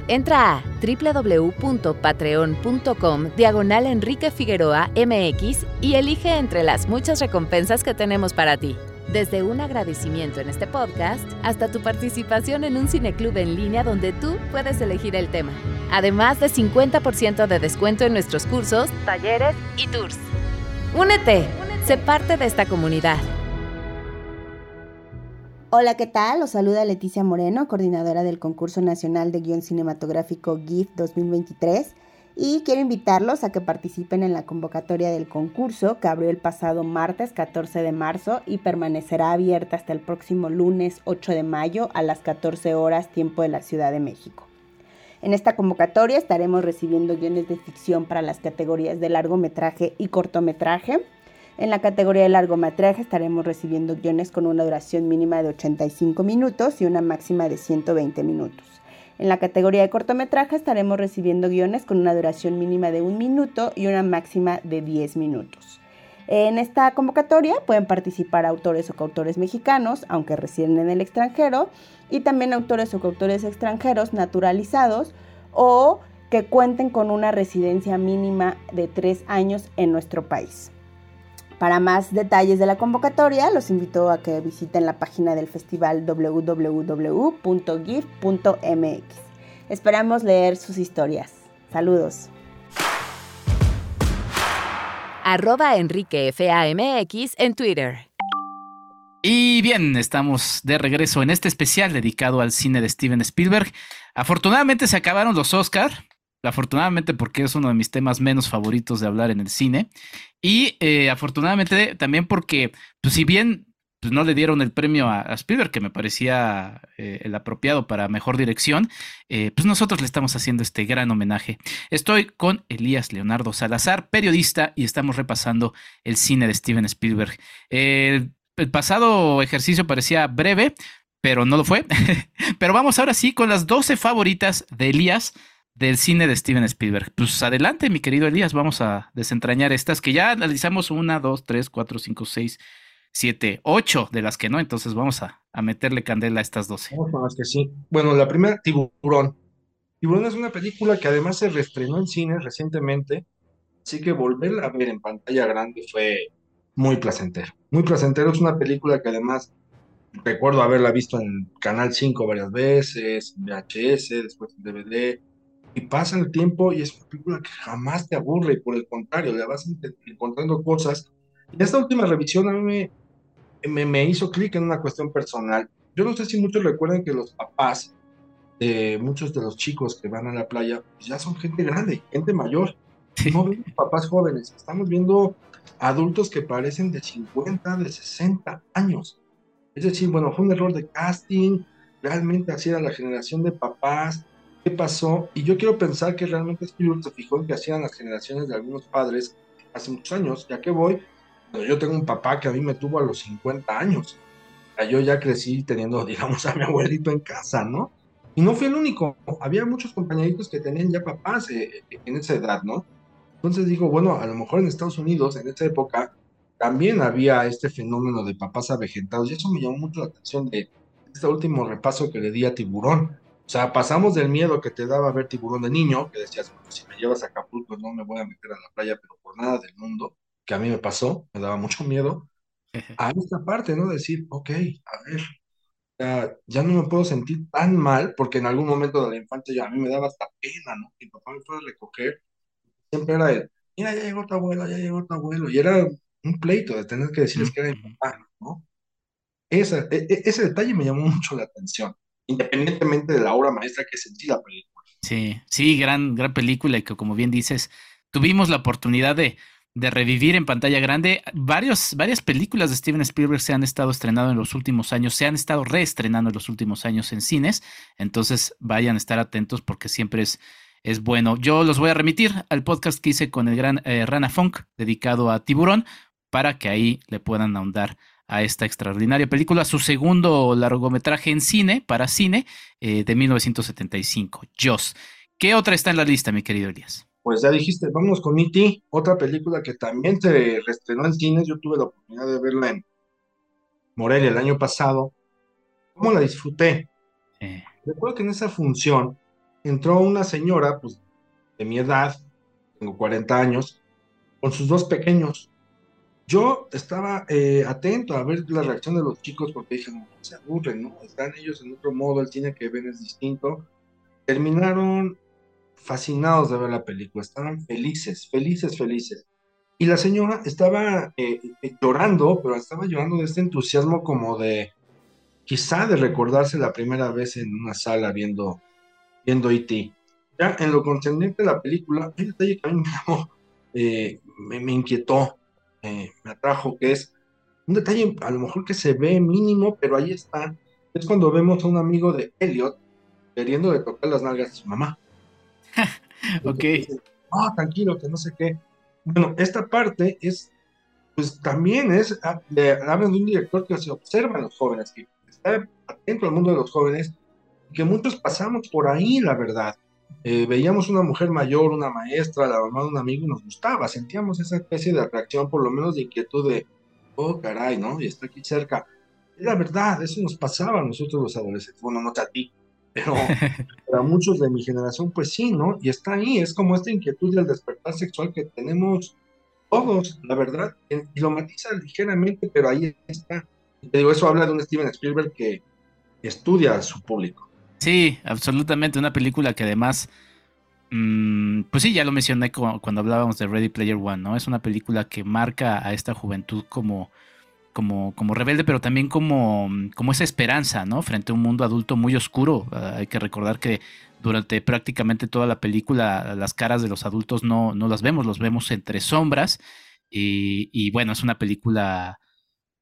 Entra a www.patreon.com diagonal Enrique Figueroa MX y elige entre las muchas recompensas que tenemos para ti. Desde un agradecimiento en este podcast hasta tu participación en un cineclub en línea donde tú puedes elegir el tema. Además de 50% de descuento en nuestros cursos, talleres y tours. Únete, sé parte de esta comunidad. Hola, ¿qué tal? Los saluda Leticia Moreno, coordinadora del Concurso Nacional de Guión Cinematográfico GIF 2023 y quiero invitarlos a que participen en la convocatoria del concurso que abrió el pasado martes 14 de marzo y permanecerá abierta hasta el próximo lunes 8 de mayo a las 14 horas tiempo de la Ciudad de México. En esta convocatoria estaremos recibiendo guiones de ficción para las categorías de largometraje y cortometraje. En la categoría de largometraje estaremos recibiendo guiones con una duración mínima de 85 minutos y una máxima de 120 minutos. En la categoría de cortometraje estaremos recibiendo guiones con una duración mínima de un minuto y una máxima de 10 minutos. En esta convocatoria pueden participar autores o coautores mexicanos, aunque residen en el extranjero, y también autores o coautores extranjeros naturalizados o que cuenten con una residencia mínima de tres años en nuestro país. Para más detalles de la convocatoria, los invito a que visiten la página del festival www.gif.mx. Esperamos leer sus historias. Saludos. Arroba Enrique FAMX en Twitter. Y bien, estamos de regreso en este especial dedicado al cine de Steven Spielberg. Afortunadamente se acabaron los Oscar, afortunadamente porque es uno de mis temas menos favoritos de hablar en el cine. Y eh, afortunadamente también porque, pues si bien pues, no le dieron el premio a, Spielberg, que me parecía eh, el apropiado para mejor dirección, eh, pues nosotros le estamos haciendo este gran homenaje. Estoy con Elías Leonardo Salazar, periodista, y estamos repasando el cine de Steven Spielberg. el pasado ejercicio parecía breve, pero no lo fue. pero vamos ahora sí con las 12 favoritas de Elías del cine de Steven Spielberg. Pues adelante, mi querido Elías, vamos a desentrañar estas que ya analizamos una, dos, tres, cuatro, cinco, seis, siete, ocho de las que no, entonces vamos a, meterle candela a estas doce. Sí. Bueno, la primera, Tiburón. Tiburón es una película que además se reestrenó en cine recientemente, así que volverla a ver en pantalla grande fue muy placentero. Muy placentero, es una película que además recuerdo haberla visto en Canal 5 varias veces, VHS, después en DVD, y pasa el tiempo y es una película que jamás te aburre, y por el contrario, le vas encontrando cosas. Y esta última revisión a mí me, me, hizo clic en una cuestión personal. Yo no sé si muchos recuerdan que los papás de muchos de los chicos que van a la playa pues ya son gente grande, gente mayor. No vemos papás jóvenes, estamos viendo adultos que parecen de 50, de 60 años. Es decir, bueno, fue un error de casting, realmente así era la generación de papás, qué pasó. Y yo quiero pensar que realmente Spielberg se fijó que hacían las generaciones de algunos padres hace muchos años, ya que voy, yo tengo un papá que a mí me tuvo a los 50 años. Yo ya crecí teniendo, digamos, a mi abuelito en casa, ¿no? Y no fui el único, había muchos compañeritos que tenían ya papás eh, en esa edad, ¿no? Entonces digo, bueno, a lo mejor en Estados Unidos, en esa época, también había este fenómeno de papás avejentados, y eso me llamó mucho la atención de este último repaso que le di a Tiburón. O sea, pasamos del miedo que te daba ver Tiburón de niño, que decías, bueno, si me llevas a Acapulco no me voy a meter a la playa, pero por nada del mundo, que a mí me pasó, me daba mucho miedo, a esta parte, ¿no? Decir, ok, a ver, ya, ya no me puedo sentir tan mal, porque en algún momento de la infancia ya a mí me daba hasta pena, ¿no? Mi papá me fue a recoger, siempre era el, mira, ya llegó tu abuelo, ya llegó tu abuelo, y era un pleito de tener que decirles que era mi papá, ¿no? Esa, e, e, ese detalle me llamó mucho la atención, independientemente de la obra maestra que sentí la película. Sí, sí, gran, gran película y que como bien dices, tuvimos la oportunidad de, de revivir en pantalla grande. Varios, varias películas de Steven Spielberg se han estado estrenando en los últimos años, se han estado reestrenando en los últimos años en cines, entonces vayan a estar atentos porque siempre es, es bueno. Yo los voy a remitir al podcast que hice con el gran eh, Rana Funk dedicado a Tiburón para que ahí le puedan ahondar a esta extraordinaria película, su segundo largometraje en cine, para cine, eh, de 1975, Joss. ¿Qué otra está en la lista, mi querido Elías? Pues ya dijiste, vamos con E.T., otra película que también se reestrenó en cines. Yo tuve la oportunidad de verla en Morelia el año pasado. ¿Cómo la disfruté? Recuerdo que en esa función entró una señora, pues, de mi edad, tengo 40 años, con sus dos pequeños. Yo estaba eh, atento a ver la reacción de los chicos porque dije, no, se aburren, ¿no? Están ellos en otro modo, el cine que ven es distinto. Terminaron fascinados de ver la película, estaban felices, felices, felices. Y la señora estaba eh, eh, llorando, pero estaba llorando de este entusiasmo como de, quizá de recordarse la primera vez en una sala viendo, viendo E.T. Ya en lo concerniente de la película, hay un detalle que a mí me, eh, me, inquietó, me atrajo, que es un detalle a lo mejor que se ve mínimo, pero ahí está. Es cuando vemos a un amigo de Elliot queriendo de tocar las nalgas de su mamá. ok. No, tranquilo, que no sé qué. Bueno, esta parte es, pues también es, ah, hablan de un director que se observa a los jóvenes, que está atento al mundo de los jóvenes, que muchos pasamos por ahí, la verdad. Eh, veíamos una mujer mayor, una maestra, la mamá de un amigo y nos gustaba, sentíamos esa especie de atracción, por lo menos de inquietud de, oh caray, ¿no? Y está aquí cerca. Es la verdad, eso nos pasaba a nosotros los adolescentes, bueno, no a ti, pero para muchos de mi generación, pues sí, ¿no? Y está ahí, es como esta inquietud del despertar sexual que tenemos todos, la verdad, y lo matiza ligeramente, pero ahí está. Te digo, eso habla de un Steven Spielberg que estudia a su público. Sí, absolutamente, una película que además, mm, pues sí, ya lo mencioné cuando hablábamos de Ready Player One, ¿no? Es una película que marca a esta juventud como como, como rebelde, pero también como, como esa esperanza, ¿no? Frente a un mundo adulto muy oscuro. Ah, hay que recordar que durante prácticamente toda la película las caras de los adultos no, no las vemos, los vemos entre sombras. Y, y bueno, es una película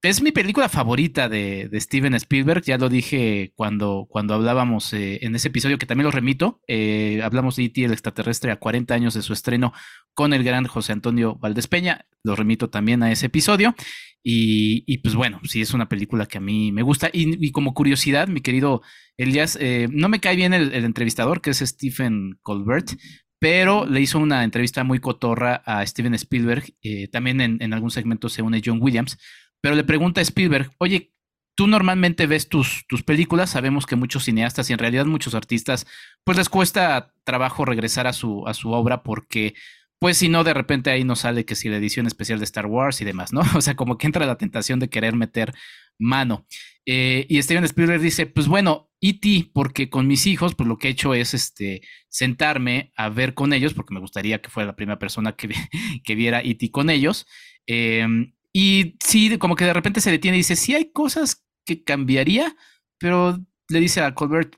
es mi película favorita de, Steven Spielberg, ya lo dije cuando, cuando hablábamos eh, en ese episodio que también lo remito, eh, hablamos de E.T. el extraterrestre a 40 años de su estreno con el gran José Antonio Valdés Peña, lo remito también a ese episodio y, pues bueno, sí es una película que a mí me gusta y, como curiosidad, mi querido Elias, eh, no me cae bien el, entrevistador que es Stephen Colbert, pero le hizo una entrevista muy cotorra a Steven Spielberg, también en, en algún segmento se une John Williams, pero le pregunta a Spielberg, oye, tú normalmente ves tus, tus películas, sabemos que muchos cineastas y en realidad muchos artistas, pues les cuesta trabajo regresar a su, a su obra porque, pues si no, de repente ahí nos sale que si la edición especial de Star Wars y demás, ¿no? O sea, como que entra la tentación de querer meter mano. Eh, y Steven Spielberg dice, pues bueno, E.T., porque con mis hijos, pues lo que he hecho es este, sentarme a ver con ellos, porque me gustaría que fuera la primera persona que, que viera E.T. con ellos. Eh, y sí, como que de repente se detiene y dice, sí hay cosas que cambiaría, pero le dice a Colbert,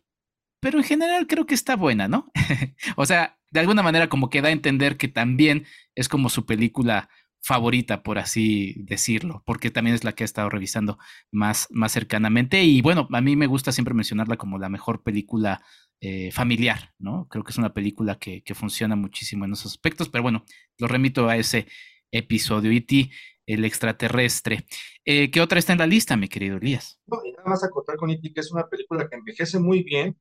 pero en general creo que está buena, ¿no? o sea, de alguna manera como que da a entender que también es como su película favorita, por así decirlo, porque también es la que ha estado revisando más, más cercanamente. Y bueno, a mí me gusta siempre mencionarla como la mejor película eh, familiar, ¿no? Creo que es una película que, que, funciona muchísimo en esos aspectos, pero bueno, lo remito a ese episodio. Y ti, el extraterrestre. Eh, ¿Qué otra está en la lista, mi querido Elías? No, y nada más acotar con Iti, que es una película que envejece muy bien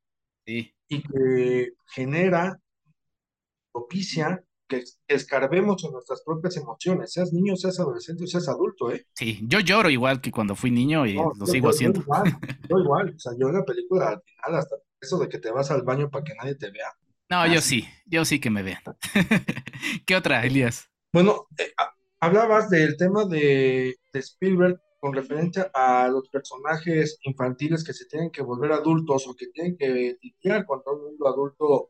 y que genera, propicia que escarbemos en nuestras propias emociones, seas niño, seas adolescente seas adulto, ¿eh? Sí, yo lloro igual que cuando fui niño y lo sigo haciendo. Yo igual, yo igual, o sea, yo en la película al final hasta eso de que te vas al baño para que nadie te vea. No, yo sí, yo sí que me vean. ¿Qué otra, Elías? Bueno, eh, hablabas del tema de, de Spielberg con referencia a los personajes infantiles que se tienen que volver adultos o que tienen que lidiar contra un mundo adulto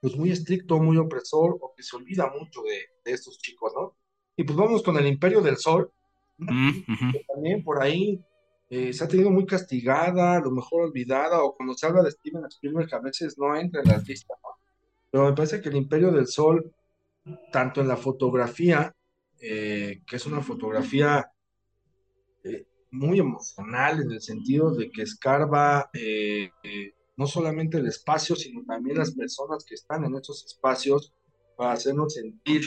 pues muy estricto, muy opresor o que se olvida mucho de, estos chicos, ¿no? Y pues vamos con el Imperio del Sol, mm, que también por ahí eh, se ha tenido muy castigada, a lo mejor olvidada, o cuando se habla de Steven Spielberg a veces no entra en las listas, ¿no? Pero me parece que el Imperio del Sol, tanto en la fotografía, eh, que es una fotografía eh, muy emocional en el sentido de que escarba no solamente el espacio, sino también las personas que están en esos espacios para hacernos sentir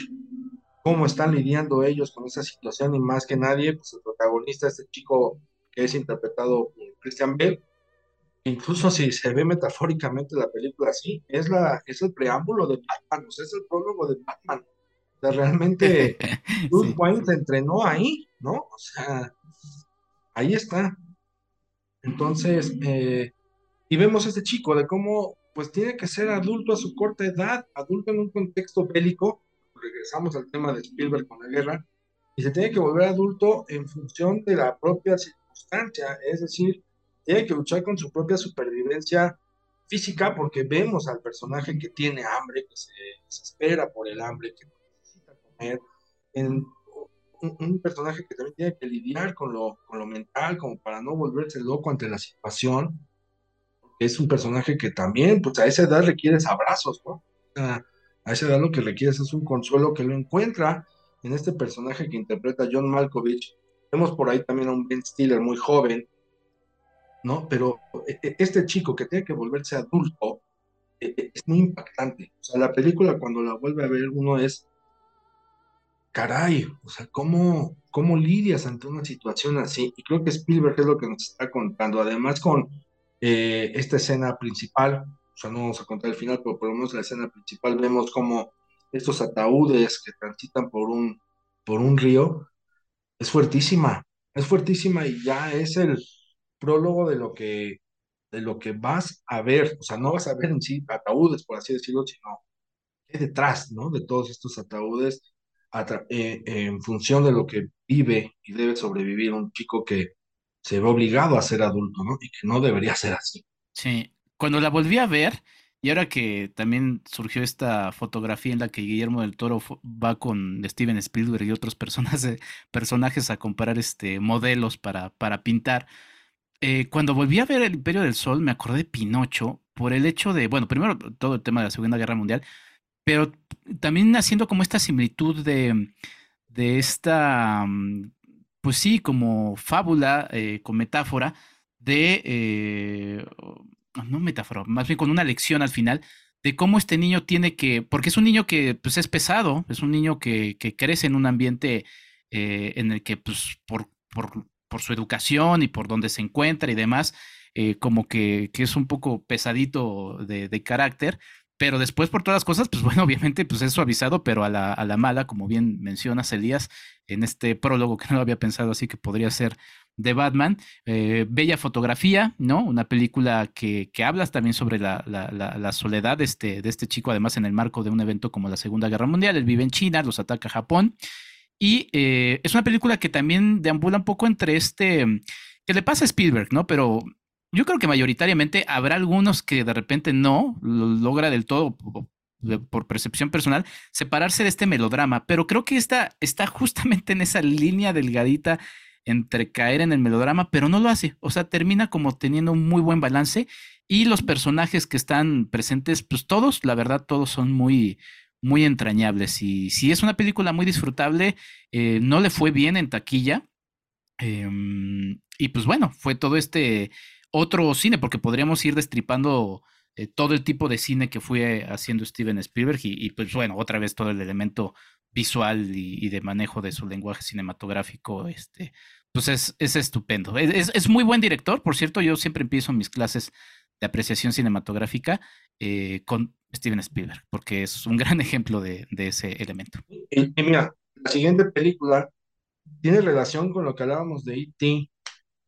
cómo están lidiando ellos con esa situación y más que nadie, pues el protagonista, este chico que es interpretado por Christian Bell, incluso si se ve metafóricamente la película así, es, la, es el preámbulo de Batman, o sea, es el prólogo de Batman. O sea, realmente Bruce Wayne se entrenó ahí, ¿no? O sea, ahí está. Entonces, eh, y vemos a este chico de cómo pues tiene que ser adulto a su corta edad, adulto en un contexto bélico, regresamos al tema de Spielberg con la guerra, y se tiene que volver adulto en función de la propia circunstancia, es decir, tiene que luchar con su propia supervivencia física porque vemos al personaje que tiene hambre, que se desespera por el hambre, que necesita en un, personaje que también tiene que lidiar con lo, con lo mental, como para no volverse loco ante la situación, es un personaje que también, pues a esa edad requieres abrazos, ¿no? a esa edad lo que requieres es un consuelo que lo encuentra en este personaje que interpreta John Malkovich. Vemos por ahí también a un Ben Stiller muy joven, ¿no? Pero e, e, este chico que tiene que volverse adulto e, es muy impactante. O sea, la película cuando la vuelve a ver uno es, caray, o sea, ¿cómo, cómo lidias ante una situación así? Y creo que Spielberg es lo que nos está contando. Además, con eh, esta escena principal, o sea, no vamos a contar el final, pero por lo menos la escena principal vemos como estos ataúdes que transitan por un, por un río, es fuertísima, es fuertísima y ya es el prólogo de lo que de lo que vas a ver, o sea, no vas a ver en sí ataúdes, por así decirlo, sino qué detrás, ¿no? De todos estos ataúdes eh, en función de lo que vive y debe sobrevivir un chico que se ve obligado a ser adulto, ¿no? Y que no debería ser así. Sí, cuando la volví a ver, y ahora que también surgió esta fotografía en la que Guillermo del Toro va con Steven Spielberg y otros personajes, personajes a comparar este, modelos para, para pintar, eh, cuando volví a ver El Imperio del Sol, me acordé de Pinocho por el hecho de, bueno, primero todo el tema de la Segunda Guerra Mundial, pero también haciendo como esta similitud de, de esta mm, pues sí, como fábula, eh, con metáfora de, eh, no metáfora, más bien con una lección al final de cómo este niño tiene que, porque es un niño que pues es pesado, es un niño que, que crece en un ambiente eh, en el que pues por, por, por, su educación y por donde se encuentra y demás, como que, que, es un poco pesadito de carácter, pero después por todas las cosas, pues bueno, obviamente pues es suavizado, pero a la, a la mala, como bien mencionas Elías, en este prólogo que no había pensado así que podría ser de Batman. Eh, bella fotografía, ¿no? Una película que, que hablas también sobre la, la, la, soledad de este, de este chico, además en el marco de un evento como la Segunda Guerra Mundial. Él vive en China, los ataca Japón. Y eh, es una película que también deambula un poco entre este, que le pasa a Spielberg, ¿no? Pero yo creo que mayoritariamente habrá algunos que de repente no lo logra del todo por percepción personal separarse de este melodrama, pero creo que esta está justamente en esa línea delgadita entre caer en el melodrama, pero no lo hace, o sea, termina como teniendo un muy buen balance y los personajes que están presentes, pues todos, la verdad, todos son muy muy entrañables y si es una película muy disfrutable, eh, no le fue bien en taquilla. Em, y pues bueno, fue todo este otro cine, porque podríamos ir destripando eh, todo el tipo de cine que fue haciendo Steven Spielberg y, pues bueno, otra vez todo el elemento visual y, de manejo de su lenguaje cinematográfico, este, pues es, es estupendo. Es, es, muy buen director, por cierto, yo siempre empiezo mis clases de apreciación cinematográfica eh, con Steven Spielberg, porque es un gran ejemplo de, ese elemento. Y, mira, la siguiente película tiene relación con lo que hablábamos de E.T.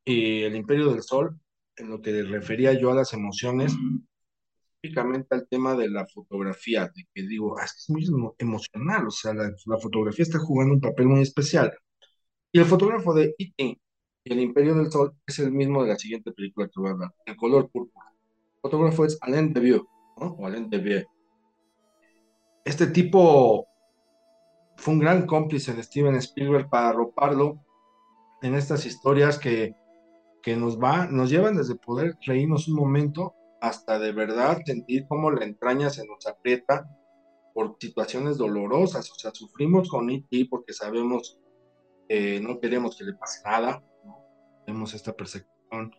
y El Imperio del Sol, en lo que refería yo a las emociones, específicamente al tema de la fotografía, de que digo, ah, es muy emocional, o sea, la, la, fotografía está jugando un papel muy especial. Y el fotógrafo de y El Imperio del Sol es el mismo de la siguiente película que voy a hablar, El color púrpura. El fotógrafo es Alain Devieux, ¿no? O Alain Devieux. Este tipo fue un gran cómplice de Steven Spielberg para arroparlo en estas historias que, que nos, va, nos llevan desde poder reírnos un momento hasta de verdad sentir cómo la entraña se nos aprieta por situaciones dolorosas. O sea, sufrimos con E.T. porque sabemos que no queremos que le pase nada. ¿no? Tenemos esta percepción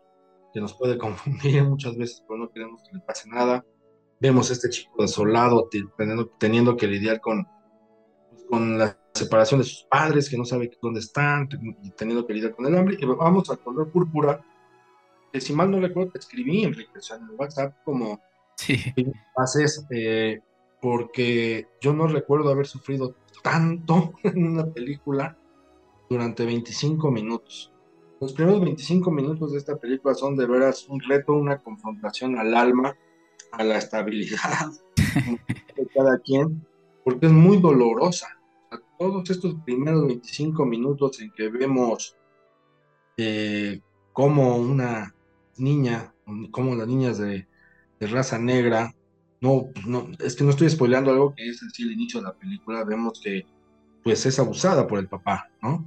que nos puede confundir muchas veces, pero no queremos que le pase nada. Vemos a este chico desolado teniendo, teniendo que lidiar con, pues, con la separación de sus padres, que no sabe dónde están, teniendo que lidiar con el hambre. Y vamos al color púrpura, que si mal no recuerdo, te escribí, Enrique, en el WhatsApp, como sí. haces, eh, porque yo no recuerdo haber sufrido tanto en una película durante 25 minutos. Los primeros 25 minutos de esta película son de veras un reto, una confrontación al alma, a la estabilidad de cada quien, porque es muy dolorosa. Todos estos primeros 25 minutos en que vemos eh, como una niña, como las niñas de, raza negra, no, no, es que no estoy spoileando algo que es así el inicio de la película, vemos que pues es abusada por el papá, ¿no?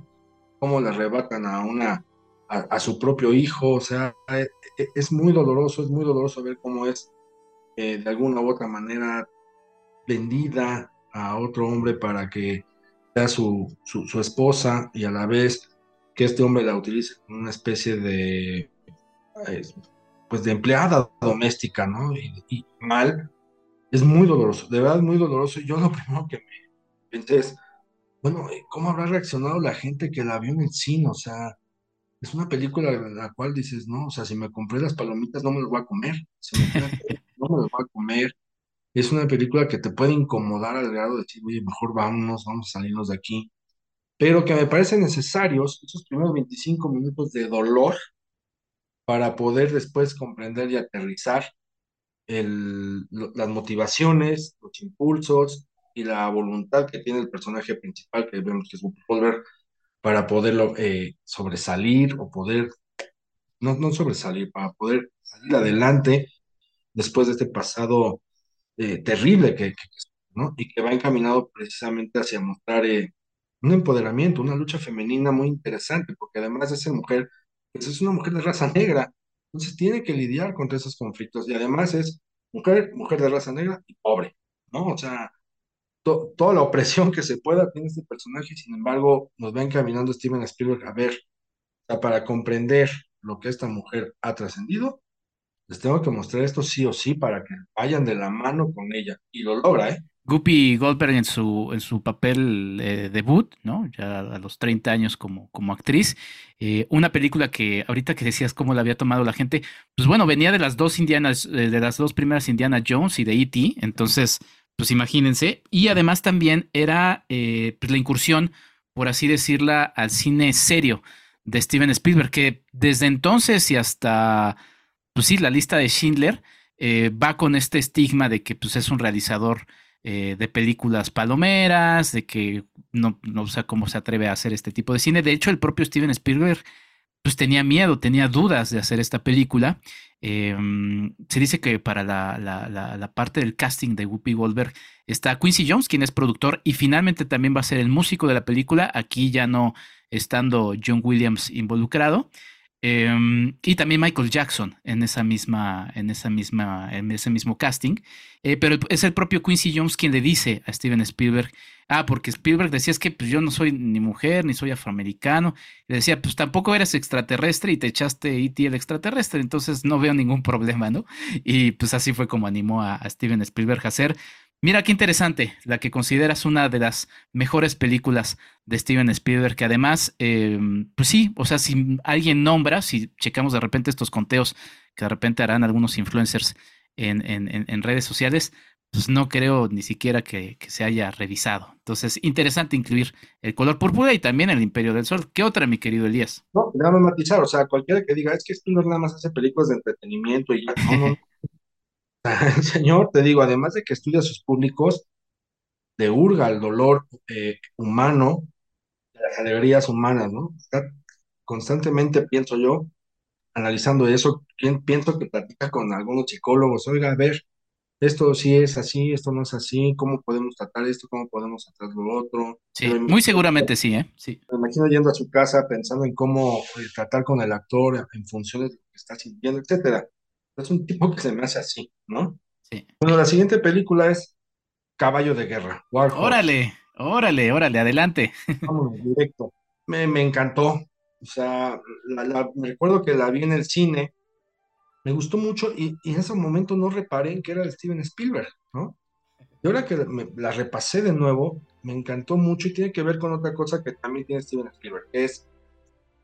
Cómo le arrebatan a una, a, su propio hijo, o sea, e, e, es, muy doloroso, es muy doloroso ver cómo es eh, de alguna u otra manera vendida a otro hombre para que su, su, esposa y a la vez que este hombre la utilice como una especie de pues de empleada doméstica, ¿no? Y, mal, es muy doloroso, de verdad muy doloroso. Y yo lo primero que me pensé es, bueno, eh, ¿cómo habrá reaccionado la gente que la vio en el cine? O sea, es una película en la cual dices, no, o sea, si me compré las palomitas no me las voy a comer, no me las voy a comer. Es una película que te puede incomodar al grado de decir, oye, mejor vámonos, vamos a salirnos de aquí. Pero que me parecen necesarios esos primeros 25 minutos de dolor para poder después comprender y aterrizar las motivaciones, los impulsos y la voluntad que tiene el personaje principal, que vemos que es Volver, para poderlo eh, sobresalir o poder, no, no sobresalir, para poder salir adelante después de este pasado eh, terrible que, ¿no? y que va encaminado precisamente hacia mostrar eh, un empoderamiento, una lucha femenina muy interesante, porque además de ser mujer, pues es una mujer de raza negra, entonces tiene que lidiar contra esos conflictos y además es mujer, mujer de raza negra y pobre, ¿no? O sea, toda la opresión que se pueda tiene este personaje, sin embargo, nos va encaminando Steven Spielberg a ver, o sea, para comprender lo que esta mujer ha trascendido, les tengo que mostrar esto sí o sí para que vayan de la mano con ella. Y lo logra, ¿eh? Guppy Goldberg en su, en su papel eh, debut, ¿no? Ya a los 30 años como, como actriz. Eh, una película que ahorita que decías cómo la había tomado la gente, pues bueno, venía de las dos Indianas, eh, de las dos primeras Indiana Jones y de E.T., entonces, pues imagínense. Y además también era pues la incursión, por así decirla, al cine serio de Steven Spielberg, que desde entonces y hasta, pues sí, la lista de Schindler va con este estigma de que pues es un realizador eh, de películas palomeras, de que no, no sé cómo se atreve a hacer este tipo de cine. De hecho, el propio Steven Spielberg pues tenía miedo, tenía dudas de hacer esta película. Em, se dice que para la, la, parte del casting de Whoopi Goldberg está Quincy Jones, quien es productor y finalmente también va a ser el músico de la película, aquí ya no estando John Williams involucrado. Em, y también Michael Jackson en esa misma, en esa misma, en ese mismo casting. Eh, pero es el propio Quincy Jones quien le dice a Steven Spielberg, ah, porque Spielberg decía es que pues, yo no soy ni mujer, ni soy afroamericano. Le decía, pues tampoco eres extraterrestre y te echaste E.T. el extraterrestre, entonces no veo ningún problema, ¿no? Y pues así fue como animó a, a Steven Spielberg a hacer Mira qué interesante, la que consideras una de las mejores películas de Steven Spielberg, que además, em, pues sí, o sea, si alguien nombra, si checamos de repente estos conteos que de repente harán algunos influencers en, redes sociales, pues no creo ni siquiera que, se haya revisado. Entonces, interesante incluir el color púrpura y también el Imperio del Sol. ¿Qué otra, mi querido Elías? No, déjame matizar, o sea, cualquiera que diga, es que no nada más hace películas de entretenimiento y ya, no, El señor, te digo, además de que estudia sus públicos, de hurga el dolor eh, humano, las alegrías humanas, ¿no? Está constantemente, pienso yo, analizando eso, pienso que platica con algunos psicólogos, oiga, a ver, esto sí es así, esto no es así, cómo podemos tratar esto, cómo podemos tratar lo otro. Sí, muy seguramente sí, ¿eh? Sí. Me imagino yendo a su casa pensando en cómo eh, tratar con el actor en función de lo que está sintiendo, etcétera. Es un tipo que se me hace así, ¿no? Sí. Bueno, la siguiente película es Caballo de Guerra. órale, órale, órale, adelante. Vámonos, directo. Me, me encantó. O sea, me recuerdo que la vi en el cine me gustó mucho y, en ese momento no reparé en que era de Steven Spielberg, ¿no? Y ahora que la repasé de nuevo, me encantó mucho y tiene que ver con otra cosa que también tiene Steven Spielberg, que es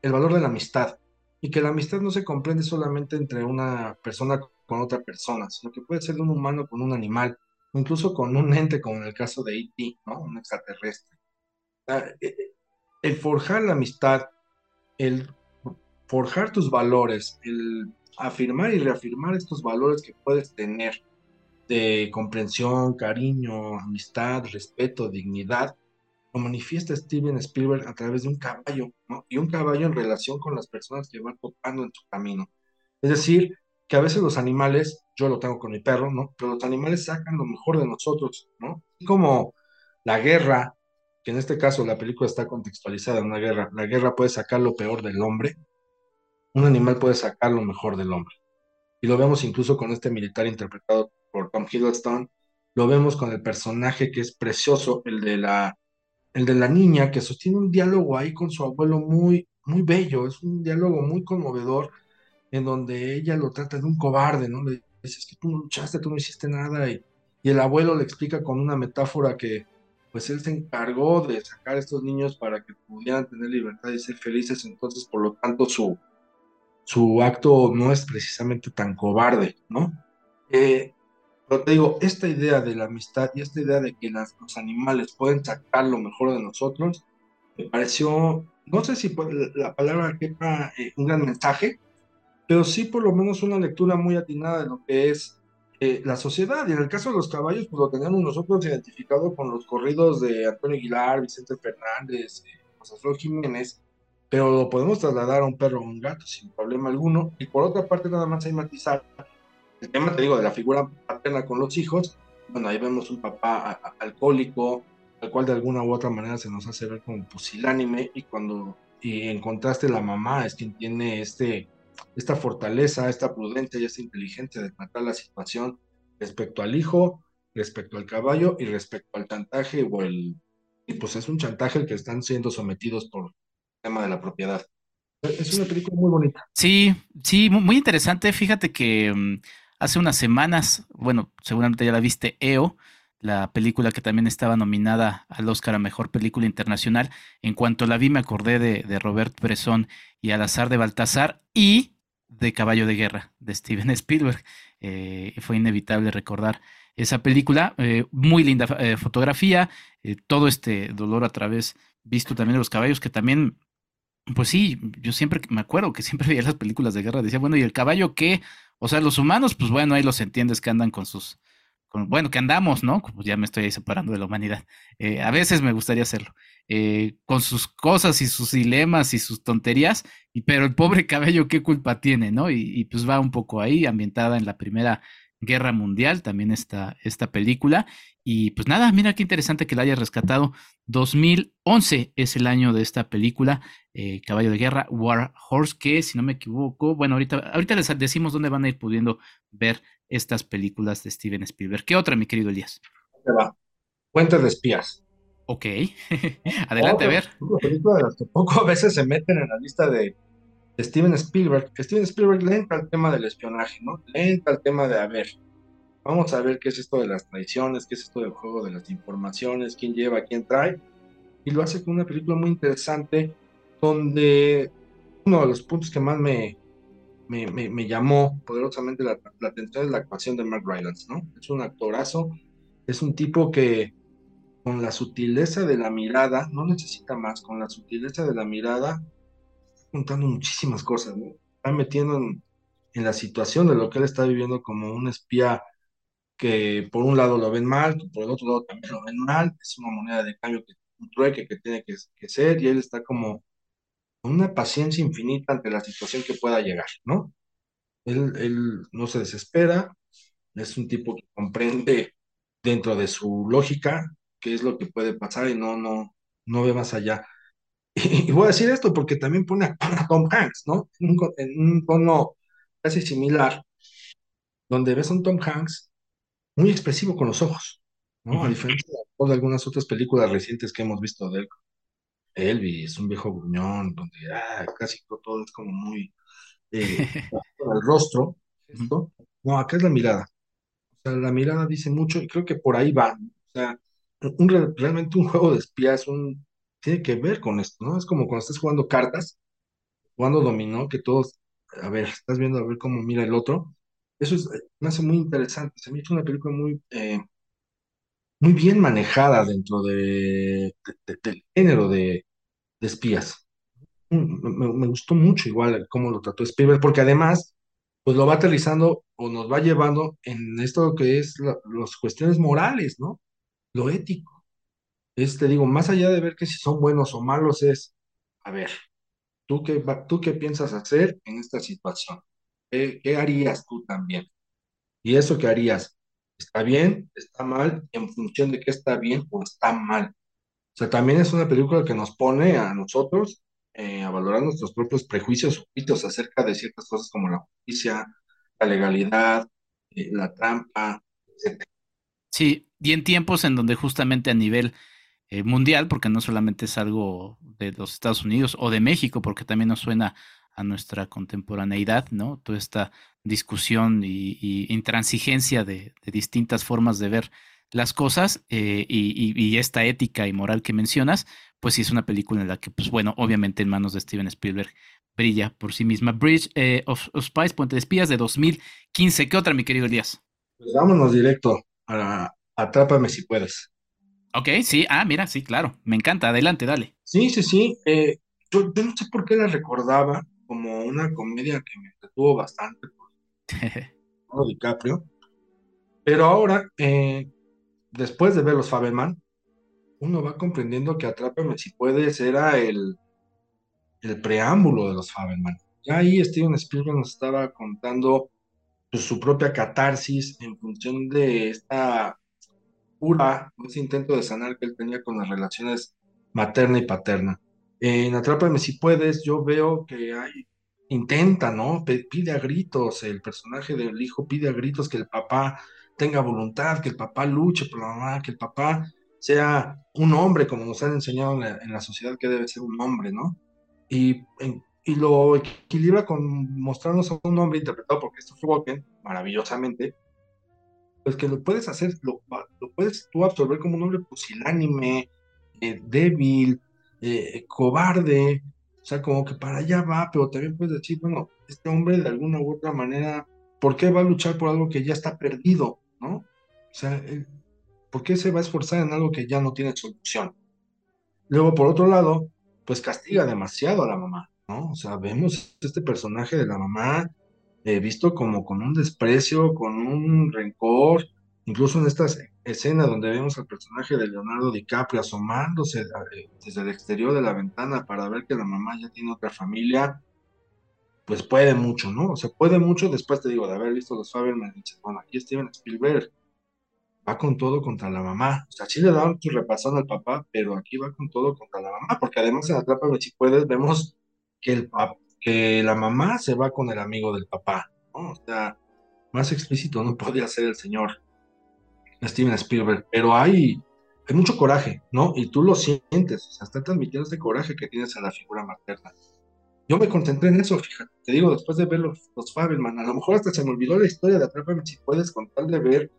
el valor de la amistad. Y que la amistad no se comprende solamente entre una persona con otra persona, sino que puede ser un humano con un animal, o incluso con un ente, como en el caso de E.T., ¿no? Un extraterrestre. Eh, eh, el forjar la amistad, el forjar tus valores, el afirmar y reafirmar estos valores que puedes tener de comprensión, cariño, amistad, respeto, dignidad, lo manifiesta Steven Spielberg a través de un caballo, ¿no? Y un caballo en relación con las personas que van topando en su camino. Es decir, que a veces los animales, yo lo tengo con mi perro, ¿no? Pero los animales sacan lo mejor de nosotros, ¿no? como la guerra, que en este caso la película está contextualizada en una guerra, la guerra puede sacar lo peor del hombre, un animal puede sacar lo mejor del hombre. Y lo vemos incluso con este militar interpretado por Tom Hiddleston, lo vemos con el personaje que es precioso, el de la, el de la niña, que sostiene un diálogo ahí con su abuelo muy, muy bello, es un diálogo muy conmovedor, en donde ella lo trata de un cobarde, ¿no? Le dice, es que tú no luchaste, tú no hiciste nada, y, y el abuelo le explica con una metáfora que, pues él se encargó de sacar a estos niños para que pudieran tener libertad y ser felices, entonces por lo tanto su, su acto no es precisamente tan cobarde, ¿no? Eh, pero te digo, esta idea de la amistad y esta idea de que los animales pueden sacar lo mejor de nosotros, me pareció, no sé si la palabra quepa eh, un gran mensaje, pero sí por lo menos una lectura muy atinada de lo que es eh, la sociedad. Y en el caso de los caballos, pues lo tenemos nosotros identificado con los corridos de Antonio Aguilar, Vicente Fernández, José Flor Jiménez, pero lo podemos trasladar a un perro o un gato sin problema alguno. Y por otra parte, nada más hay matizar el tema, te digo, de la figura paterna con los hijos. Bueno, ahí vemos un papá alcohólico, al cual de alguna u otra manera se nos hace ver como pusilánime, y cuando y en contraste la mamá es quien tiene este, esta fortaleza, esta prudencia y esta inteligencia de tratar la situación respecto al hijo, respecto al caballo y respecto al chantaje o el... Y pues es un chantaje el que están siendo sometidos por, tema de la propiedad. Es una película muy bonita. Sí, sí, muy interesante. Fíjate que mm, hace unas semanas, bueno, seguramente ya la viste, EO, la película que también estaba nominada al Oscar a Mejor Película Internacional. En cuanto la vi me acordé de, Robert Bresson y Al azar de Baltasar y de Caballo de Guerra de Steven Spielberg. Eh, fue inevitable recordar esa película. Eh, muy linda eh, fotografía, todo este dolor a través, visto también de los caballos, que también pues sí, yo siempre me acuerdo que siempre veía las películas de guerra, decía, bueno, ¿y el caballo qué? O sea, los humanos, pues bueno, ahí los entiendes que andan con sus, con, bueno, que andamos, ¿no? Pues ya me estoy ahí separando de la humanidad. Eh, a veces me gustaría hacerlo, eh, con sus cosas y sus dilemas y sus tonterías, y, pero el pobre caballo, ¿qué culpa tiene, no? Y, y pues va un poco ahí, ambientada en la primera Guerra Mundial, también esta, esta película. Y pues nada, mira qué interesante que la hayas rescatado. 2011 es el año de esta película, eh, Caballo de Guerra, War Horse, que si no me equivoco, bueno, ahorita, ahorita les decimos dónde van a ir pudiendo ver estas películas de Steven Spielberg. ¿Qué otra, mi querido Elías? va. Cuentas de espías. Ok, adelante, a ver. película de las que poco a veces se meten en la lista de Steven Spielberg, Steven Spielberg le entra al tema del espionaje, ¿no? Le entra al tema de, a ver, vamos a ver qué es esto de las traiciones, qué es esto del juego de las informaciones, quién lleva, quién trae, y lo hace con una película muy interesante donde uno de los puntos que más me, me, me, llamó poderosamente la, la, atención es la actuación de Mark Rylance, ¿no? Es un actorazo, es un tipo que con la sutileza de la mirada, no necesita más, con la sutileza de la mirada, está contando muchísimas cosas. Está metiendo en, en la situación de lo que él está viviendo como un espía que por un lado lo ven mal, por el otro lado también lo ven mal, es una moneda de cambio, que, un trueque que tiene que, que ser, y él está como con una paciencia infinita ante la situación que pueda llegar, ¿no? Él, él no se desespera, es un tipo que comprende dentro de su lógica qué es lo que puede pasar y no, no, no ve más allá. Y, voy a decir esto porque también pone a, Tom Hanks, ¿no? En un, en un tono casi similar, donde ves a un Tom Hanks muy expresivo con los ojos, ¿no? A diferencia de algunas otras películas recientes que hemos visto de él. Elvis, un viejo gruñón, donde ah, casi todo es como muy eh, el rostro. Esto. No, acá es la mirada. O sea, la mirada dice mucho y creo que por ahí va. O sea, un, realmente un juego de espías un, tiene que ver con esto, ¿no? Es como cuando estás jugando cartas, jugando dominó, que todos, a ver, estás viendo a ver cómo mira el otro. Eso es, me hace muy interesante. Se me ha hecho una película muy, eh, muy bien manejada dentro de, del género de, de espías. Mm, me, gustó mucho igual cómo lo trató Spielberg, porque además, pues lo va aterrizando o nos va llevando en esto que es las cuestiones morales, ¿no? Lo ético. Es, te digo, más allá de ver que si son buenos o malos, es, a ver, ¿tú qué, tú qué piensas hacer en esta situación? ¿Qué, qué harías tú también? Y eso que harías, ¿está bien? ¿Está mal? ¿En función de qué está bien o está mal? O sea, también es una película que nos pone a nosotros eh, a valorar nuestros propios prejuicios o acerca de ciertas cosas como la justicia, la legalidad, eh, la trampa, etc. Sí, y en tiempos en donde justamente a nivel eh, mundial, porque no solamente es algo de los Estados Unidos o de México, porque también nos suena a nuestra contemporaneidad, ¿no? Toda esta discusión y, intransigencia de, distintas formas de ver las cosas eh, y, esta ética y moral que mencionas, pues sí es una película en la que, pues bueno, obviamente en manos de Steven Spielberg brilla por sí misma. Bridge eh, of, Spies, Puente de Espías de 2015. ¿Qué otra, mi querido Elías? Pues vámonos directo a Atrápame si puedes. Ok, sí, ah, mira, sí, claro, me encanta, adelante, dale. Sí, sí, sí, eh, yo, no sé por qué la recordaba como una comedia que me entretuvo bastante por DiCaprio, pero ahora eh, después de ver los Fabelman, uno va comprendiendo que Atrápame si puedes era el, el preámbulo de los Fabelman. Ya ahí Steven Spielberg nos estaba contando pues, su propia catarsis en función de esta pura, ese intento de sanar que él tenía con las relaciones materna y paterna. En Atrápame si puedes, yo veo que hay, intenta, ¿no? Pide a gritos, el personaje del hijo pide a gritos que el papá tenga voluntad, que el papá luche por la mamá, que el papá sea un hombre, como nos han enseñado en la, sociedad que debe ser un hombre, ¿no? Y, y, lo equilibra con mostrarnos a un hombre interpretado por Christopher Walken, maravillosamente, pues que lo puedes hacer, lo, lo puedes tú absorber como un hombre pusilánime, eh, débil, eh, cobarde, o sea, como que para allá va, pero también puedes decir, bueno, este hombre de alguna u otra manera, ¿por qué va a luchar por algo que ya está perdido? ¿no? O sea, ¿por qué se va a esforzar en algo que ya no tiene solución? Luego, por otro lado, pues castiga demasiado a la mamá, ¿no? O sea, vemos este personaje de la mamá eh, visto como con un desprecio, con un rencor, incluso en esta escena donde vemos al personaje de Leonardo DiCaprio asomándose eh, desde el exterior de la ventana para ver que la mamá ya tiene otra familia, pues puede mucho, ¿no? O sea, puede mucho después, te digo, de haber visto los Faberman, dices, bueno, aquí Steven Spielberg va con todo contra la mamá. O sea, sí le da su repasón al papá, pero aquí va con todo contra la mamá, porque además en Atrápame si puedes, vemos que, el que la mamá se va con el amigo del papá, ¿no? O sea, más explícito no podía ser el señor Steven Spielberg, pero hay, mucho coraje, ¿no? Y tú lo sientes, o sea, está transmitiendo ese coraje que tienes a la figura materna. Yo me concentré en eso, fíjate, te digo, después de ver los, los Fabelman, a lo mejor hasta se me olvidó la historia de Atrápame si puedes, con tal de ver,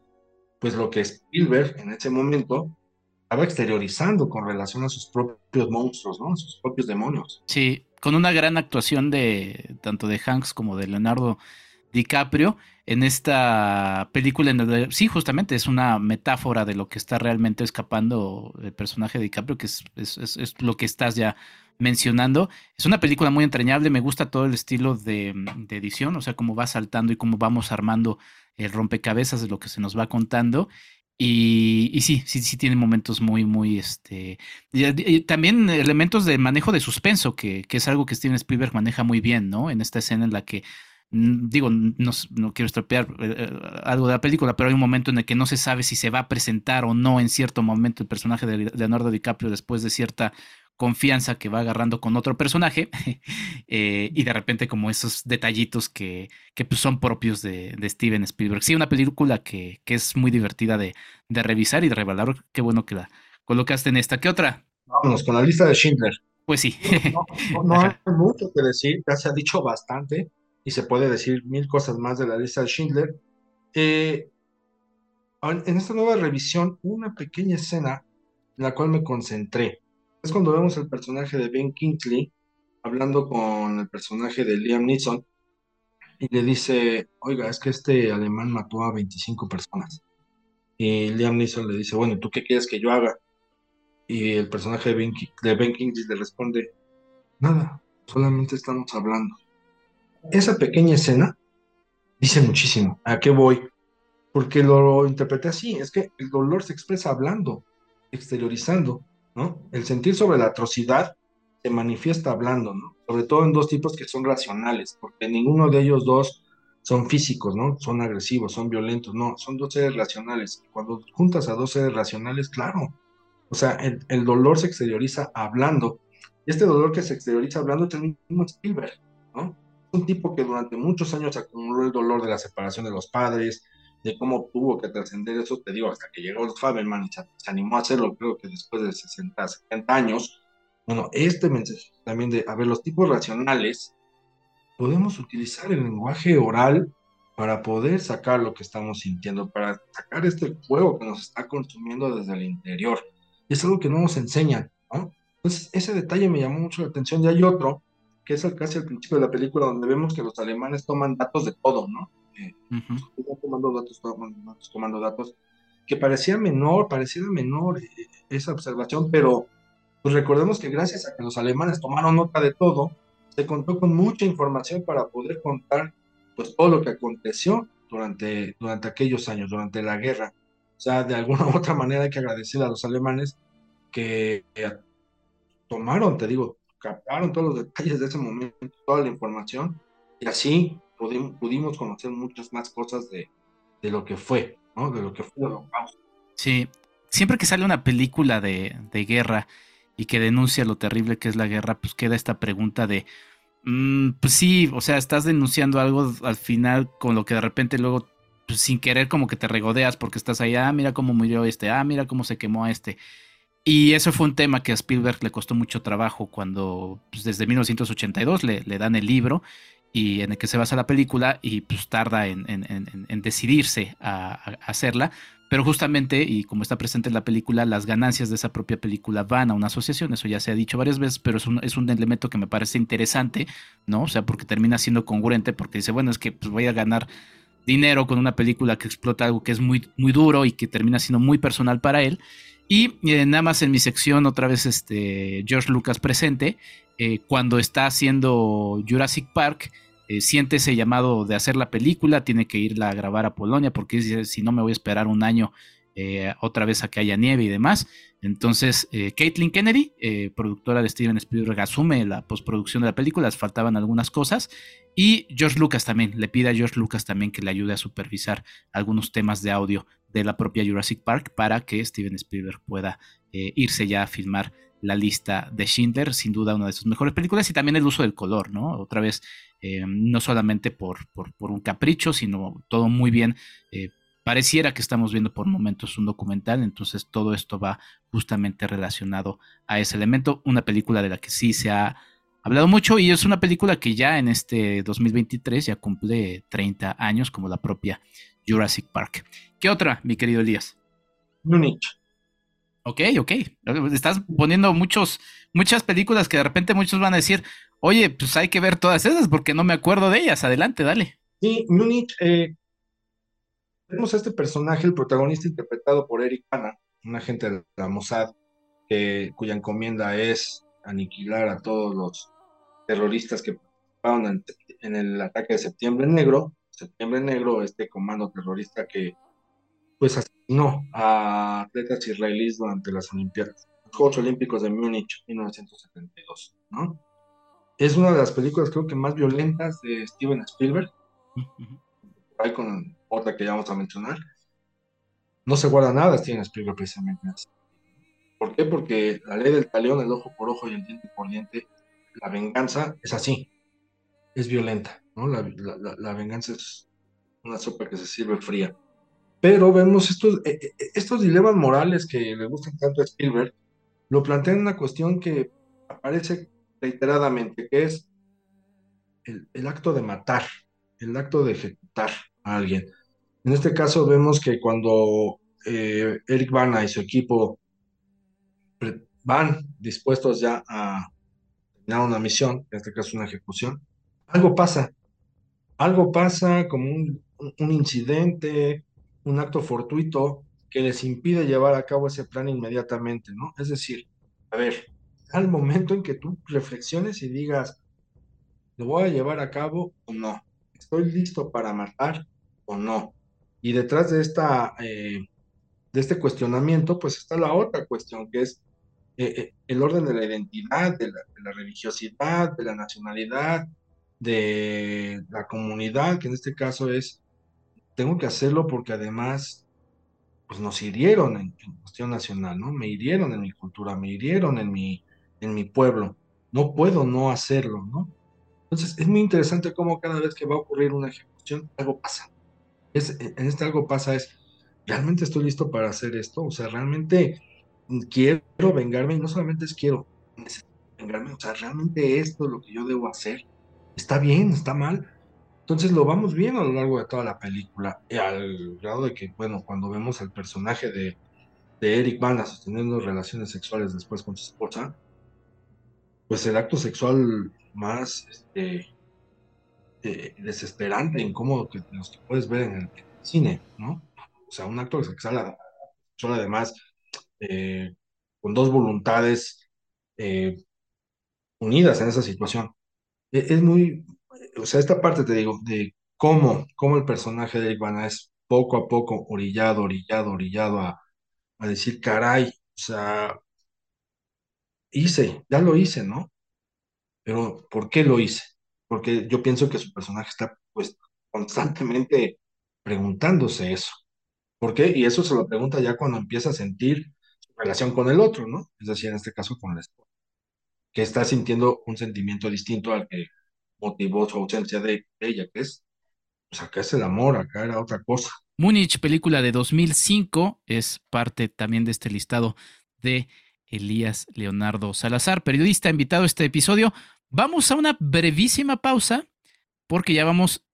pues lo que Spielberg en ese momento estaba exteriorizando con relación a sus propios monstruos, ¿no? A sus propios demonios. Sí, con una gran actuación de tanto de Hanks como de Leonardo DiCaprio en esta película. En sí, justamente es una metáfora de lo que está realmente escapando el personaje de DiCaprio, que es, lo que estás ya mencionando. Es una película muy entrañable, me gusta todo el estilo de, de, edición, o sea, cómo va saltando y cómo vamos armando el rompecabezas de lo que se nos va contando. Y, sí, sí, sí tiene momentos muy, muy, este, y, también elementos de manejo de suspenso, que, que, es algo que Steven Spielberg maneja muy bien, ¿no? En esta escena en la que, digo, no, no quiero estropear eh, eh, algo de la película, pero hay un momento en el que no se sabe si se va a presentar o no en cierto momento el personaje de Leonardo DiCaprio después de cierta confianza que va agarrando con otro personaje eh, y de repente como esos detallitos que, que pues son propios de, Steven Spielberg. Sí, una película que, que es muy divertida de, de, revisar y de revelar. Qué bueno que la colocaste en esta. ¿Qué otra? Vámonos con la lista de Schindler. Pues sí. No, hay mucho que decir, ya se ha dicho bastante y se puede decir mil cosas más de la lista de Schindler. Eh, en esta nueva revisión, una pequeña escena en la cual me concentré es cuando vemos el personaje de Ben Kingsley hablando con el personaje de Liam Neeson y le dice, oiga, es que este alemán mató a 25 personas. Y Liam Neeson le dice, bueno, ¿tú qué quieres que yo haga? Y el personaje de Ben, Kingsley le responde, nada, solamente estamos hablando. Esa pequeña escena dice muchísimo. ¿A qué voy? Porque lo interpreté así, es que el dolor se expresa hablando, exteriorizando. El sentir sobre la atrocidad se manifiesta hablando. Sobre todo en dos tipos que son racionales, porque ninguno de ellos dos son físicos, ¿no? Son agresivos, son violentos, no, son dos seres racionales. Cuando juntas a dos seres racionales, claro, o sea, el, dolor se exterioriza hablando. Y este dolor que se exterioriza hablando es el mismo Spielberg, ¿no? Un tipo que durante muchos años acumuló el dolor de la separación de los padres, de cómo tuvo que trascender eso, te digo, hasta que llegó Faberman y se, animó a hacerlo, creo que después de 60, 70 años. Bueno, este mensaje también de, a ver, los tipos racionales, podemos utilizar el lenguaje oral para poder sacar lo que estamos sintiendo, para sacar este fuego que nos está consumiendo desde el interior. Y es algo que no nos enseñan, ¿no? Entonces, ese detalle me llamó mucho la atención. Y hay otro, que es casi al principio de la película, donde vemos que los alemanes toman datos de todo, ¿no? Tomando datos, tomando datos, que parecía menor, pareciera menor eh, esa observación, pero pues recordemos que gracias a que los alemanes tomaron nota de todo, se contó con mucha información para poder contar pues todo lo que aconteció durante, durante aquellos años, durante la guerra. O sea, de alguna u otra manera hay que agradecer a los alemanes que tomaron, te digo, captaron todos los detalles de ese momento, toda la información, y así pudimos, conocer muchas más cosas de, lo que fue, ¿no? De lo que fue Sí, siempre que sale una película de, guerra y que denuncia lo terrible que es la guerra, pues queda esta pregunta de, mm, pues sí, o sea, estás denunciando algo al final con lo que de repente luego, pues sin querer como que te regodeas porque estás ahí, ah, mira cómo murió este, ah, mira cómo se quemó este. Y eso fue un tema que a Spielberg le costó mucho trabajo cuando, pues desde 1982 le, le dan el libro y en el que se basa la película y pues tarda en, decidirse a, hacerla. Pero justamente, y como está presente en la película, las ganancias de esa propia película van a una asociación, eso ya se ha dicho varias veces, pero es un, es un elemento que me parece interesante, ¿no? O sea, porque termina siendo congruente, porque dice, bueno, es que pues voy a ganar dinero con una película que explota algo que es muy, muy duro y que termina siendo muy personal para él. Y eh, nada más en mi sección, otra vez este George Lucas presente, eh, cuando está haciendo Jurassic Park, eh, siente ese llamado de hacer la película, tiene que irla a grabar a Polonia porque si no me voy a esperar un año eh, otra vez a que haya nieve y demás. Entonces, eh, Caitlin Kennedy, productora de Steven Spielberg, asume la postproducción de la película, les faltaban algunas cosas. Y George Lucas también, le pide a George Lucas también que le ayude a supervisar algunos temas de audio de la propia Jurassic Park para que Steven Spielberg pueda irse ya a filmar la lista de Schindler, sin duda una de sus mejores películas, y también el uso del color, ¿no? Otra vez, eh, no solamente por, por, un capricho, sino todo muy bien. Eh, pareciera que estamos viendo por momentos un documental, entonces todo esto va justamente relacionado a ese elemento, una película de la que sí se ha hablado mucho y es una película que ya en este 2023 ya cumple 30 años como la propia Jurassic Park. ¿Qué otra, mi querido Elías? Múnich. Ok, ok. Estás poniendo muchos, muchas películas que de repente muchos van a decir, oye, pues hay que ver todas esas porque no me acuerdo de ellas. Adelante, dale. Sí, Múnich, eh, tenemos a este personaje, el protagonista interpretado por Eric Bana, un agente de la Mossad, cuya encomienda es aniquilar a todos los terroristas que participaron en, el ataque de Septiembre Negro. Septiembre Negro, este comando terrorista que pues asesinó a atletas israelíes durante las Olimpiadas, los Juegos Olímpicos de Múnich 1972, ¿no? Es una de las películas creo que más violentas de Steven Spielberg. Hay con otra que ya vamos a mencionar. No se guarda nada Steven Spielberg precisamente ¿Por qué? Porque la ley del talión, el ojo por ojo y el diente por diente, la venganza es así, es violenta, ¿no? La, la venganza es una sopa que se sirve fría. Pero vemos estos, eh, eh, estos dilemas morales que le gustan tanto a Spielberg, lo plantean una cuestión que aparece reiteradamente, que es el, acto de matar, el acto de ejecutar a alguien. En este caso vemos que cuando eh, Eric Bana y su equipo van dispuestos ya a terminar una misión, en este caso una ejecución, algo pasa, algo pasa como un, un incidente, un acto fortuito que les impide llevar a cabo ese plan inmediatamente, ¿no? Es decir, a ver, al momento en que tú reflexiones y digas, ¿lo voy a llevar a cabo o no? ¿Estoy listo para matar o no? Y detrás de, esta, eh, de este cuestionamiento, pues está la otra cuestión, que es eh, eh, el orden de la identidad, de la religiosidad, de la nacionalidad, de la comunidad, que en este caso es tengo que hacerlo porque además pues nos hirieron en, cuestión nacional, ¿no? Me hirieron en mi cultura, me hirieron en mi, en mi pueblo. No puedo no hacerlo, ¿no? Entonces es muy interesante cómo cada vez que va a ocurrir una ejecución, algo pasa. Es, en este algo pasa es, ¿realmente estoy listo para hacer esto? O sea, realmente quiero vengarme y no solamente es quiero, necesito vengarme, o sea, realmente esto es lo que yo debo hacer. ¿Está bien? ¿Está mal? Entonces lo vamos viendo a lo largo de toda la película, al grado de que, bueno, cuando vemos al personaje de, Eric Bana sosteniendo relaciones sexuales después con su esposa, pues el acto sexual más este, eh, desesperante, incómodo que los que puedes ver en el, cine, ¿no? O sea, un acto sexual, además eh, con dos voluntades eh, unidas en esa situación. E, es muy, o sea, esta parte te digo, de cómo, cómo el personaje de Ivana es poco a poco orillado, orillado, orillado a, a decir, caray, o sea, hice, ya lo hice, ¿no? Pero ¿por qué lo hice? Porque yo pienso que su personaje está pues constantemente preguntándose eso. ¿Por qué? Y eso se lo pregunta ya cuando empieza a sentir su relación con el otro, ¿no? Es decir, en este caso con el esposo, que está sintiendo un sentimiento distinto al que motivó su ausencia de ella, que es, pues acá es el amor, acá era otra cosa. Múnich, película de 2005, es parte también de este listado de Elías Leonardo Salazar, periodista invitado a este episodio. Vamos a una brevísima pausa porque ya vamos,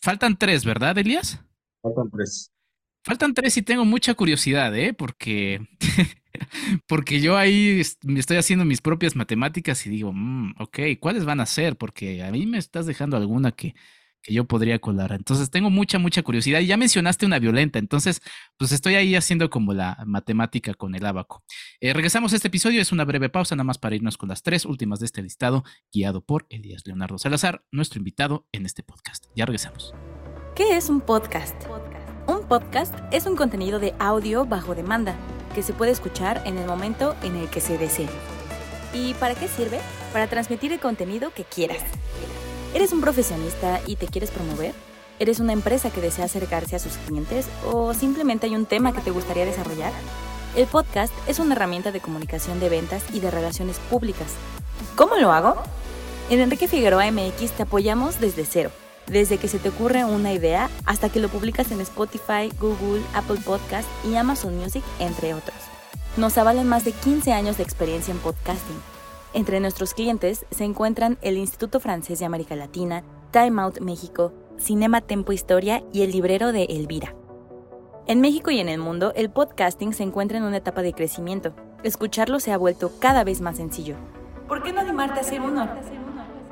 faltan tres, ¿verdad, Elías? Faltan tres. Faltan tres y tengo mucha curiosidad, ¿eh? Porque, porque yo ahí estoy haciendo mis propias matemáticas y digo, mm, ok, ¿cuáles van a ser? Porque a mí me estás dejando alguna que, que yo podría colar. Entonces tengo mucha, mucha curiosidad. Y ya mencionaste una violenta, entonces pues estoy ahí haciendo como la matemática con el abaco. Eh, regresamos a este episodio, es una breve pausa nada más para irnos con las tres últimas de este listado, guiado por Elías Leonardo Salazar, nuestro invitado en este podcast. Ya regresamos. ¿Qué es un podcast? Un podcast es un contenido de audio bajo demanda que se puede escuchar en el momento en el que se desee. ¿Y para qué sirve? Para transmitir el contenido que quieras. ¿Eres un profesionista y te quieres promover? ¿Eres una empresa que desea acercarse a sus clientes o simplemente hay un tema que te gustaría desarrollar? El podcast es una herramienta de comunicación de ventas y de relaciones públicas. ¿Cómo lo hago? En Enrique Figueroa MX te apoyamos desde cero desde que se te ocurre una idea hasta que lo publicas en Spotify, Google, Apple Podcast y Amazon Music, entre otros. Nos avalan más de 15 años de experiencia en podcasting. Entre nuestros clientes se encuentran el Instituto Francés de América Latina, Time Out México, Cinema Tempo Historia y el librero de Elvira. En México y en el mundo, el podcasting se encuentra en una etapa de crecimiento. Escucharlo se ha vuelto cada vez más sencillo. ¿Por qué no animarte a hacer uno?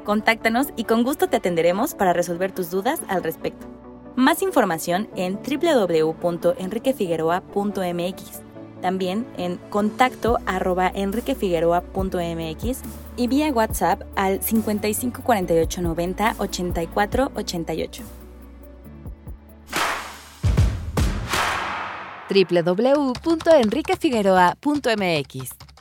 Contáctanos y con gusto te atenderemos para resolver tus dudas al respecto. Más información en www.enriquefigueroa.mx también en contacto arroba enriquefigueroa.mx y vía WhatsApp al 55 48 90 84 88. www.enriquefigueroa.mx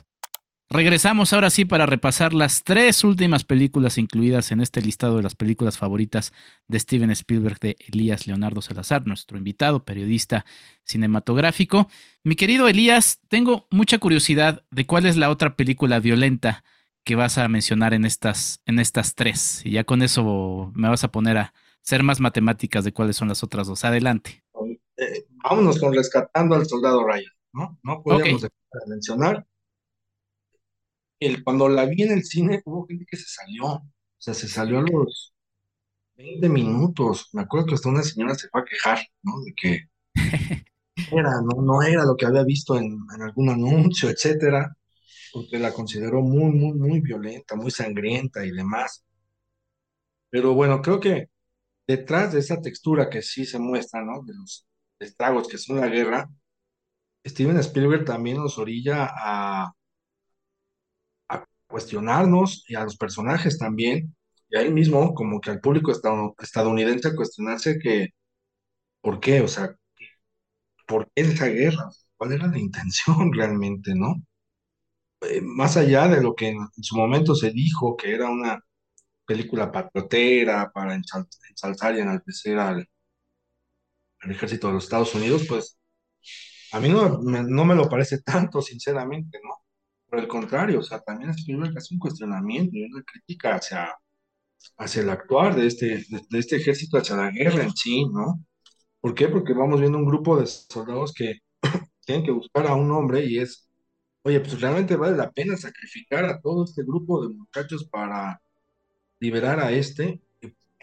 Regresamos ahora sí para repasar las tres últimas películas incluidas en este listado de las películas favoritas de Steven Spielberg de Elías Leonardo Salazar, nuestro invitado, periodista cinematográfico. Mi querido Elías, tengo mucha curiosidad de cuál es la otra película violenta que vas a mencionar en estas, en estas tres. Y ya con eso me vas a poner a ser más matemáticas de cuáles son las otras dos. Adelante. Eh, vámonos con Rescatando al Soldado Ryan, ¿no? No podemos mencionar cuando la vi en el cine, hubo gente que se salió. O sea, se salió a los 20 minutos. Me acuerdo que hasta una señora se fue a quejar, ¿no? De que era, no, no era lo que había visto en, en algún anuncio, etcétera, porque la consideró muy, muy, muy violenta, muy sangrienta y demás. Pero bueno, creo que detrás de esa textura que sí se muestra, ¿no? De los estragos que son la guerra, Steven Spielberg también nos orilla a cuestionarnos y a los personajes también, y a él mismo, como que al público estadounidense a cuestionarse que, ¿por qué? O sea, ¿por qué esa guerra? ¿Cuál era la intención realmente, no? Eh, más allá de lo que en, su momento se dijo que era una película patriotera para ensalzar y enaltecer al, al ejército de los Estados Unidos, pues a mí no, no me lo parece tanto, sinceramente, ¿no? Por el contrario, o sea, también Spielberg hace un cuestionamiento y una crítica hacia, hacia el actuar de este, de, este ejército, hacia la guerra en sí, ¿no? ¿Por qué? Porque vamos viendo un grupo de soldados que tienen que buscar a un hombre y es, oye, pues realmente vale la pena sacrificar a todo este grupo de muchachos para liberar a este.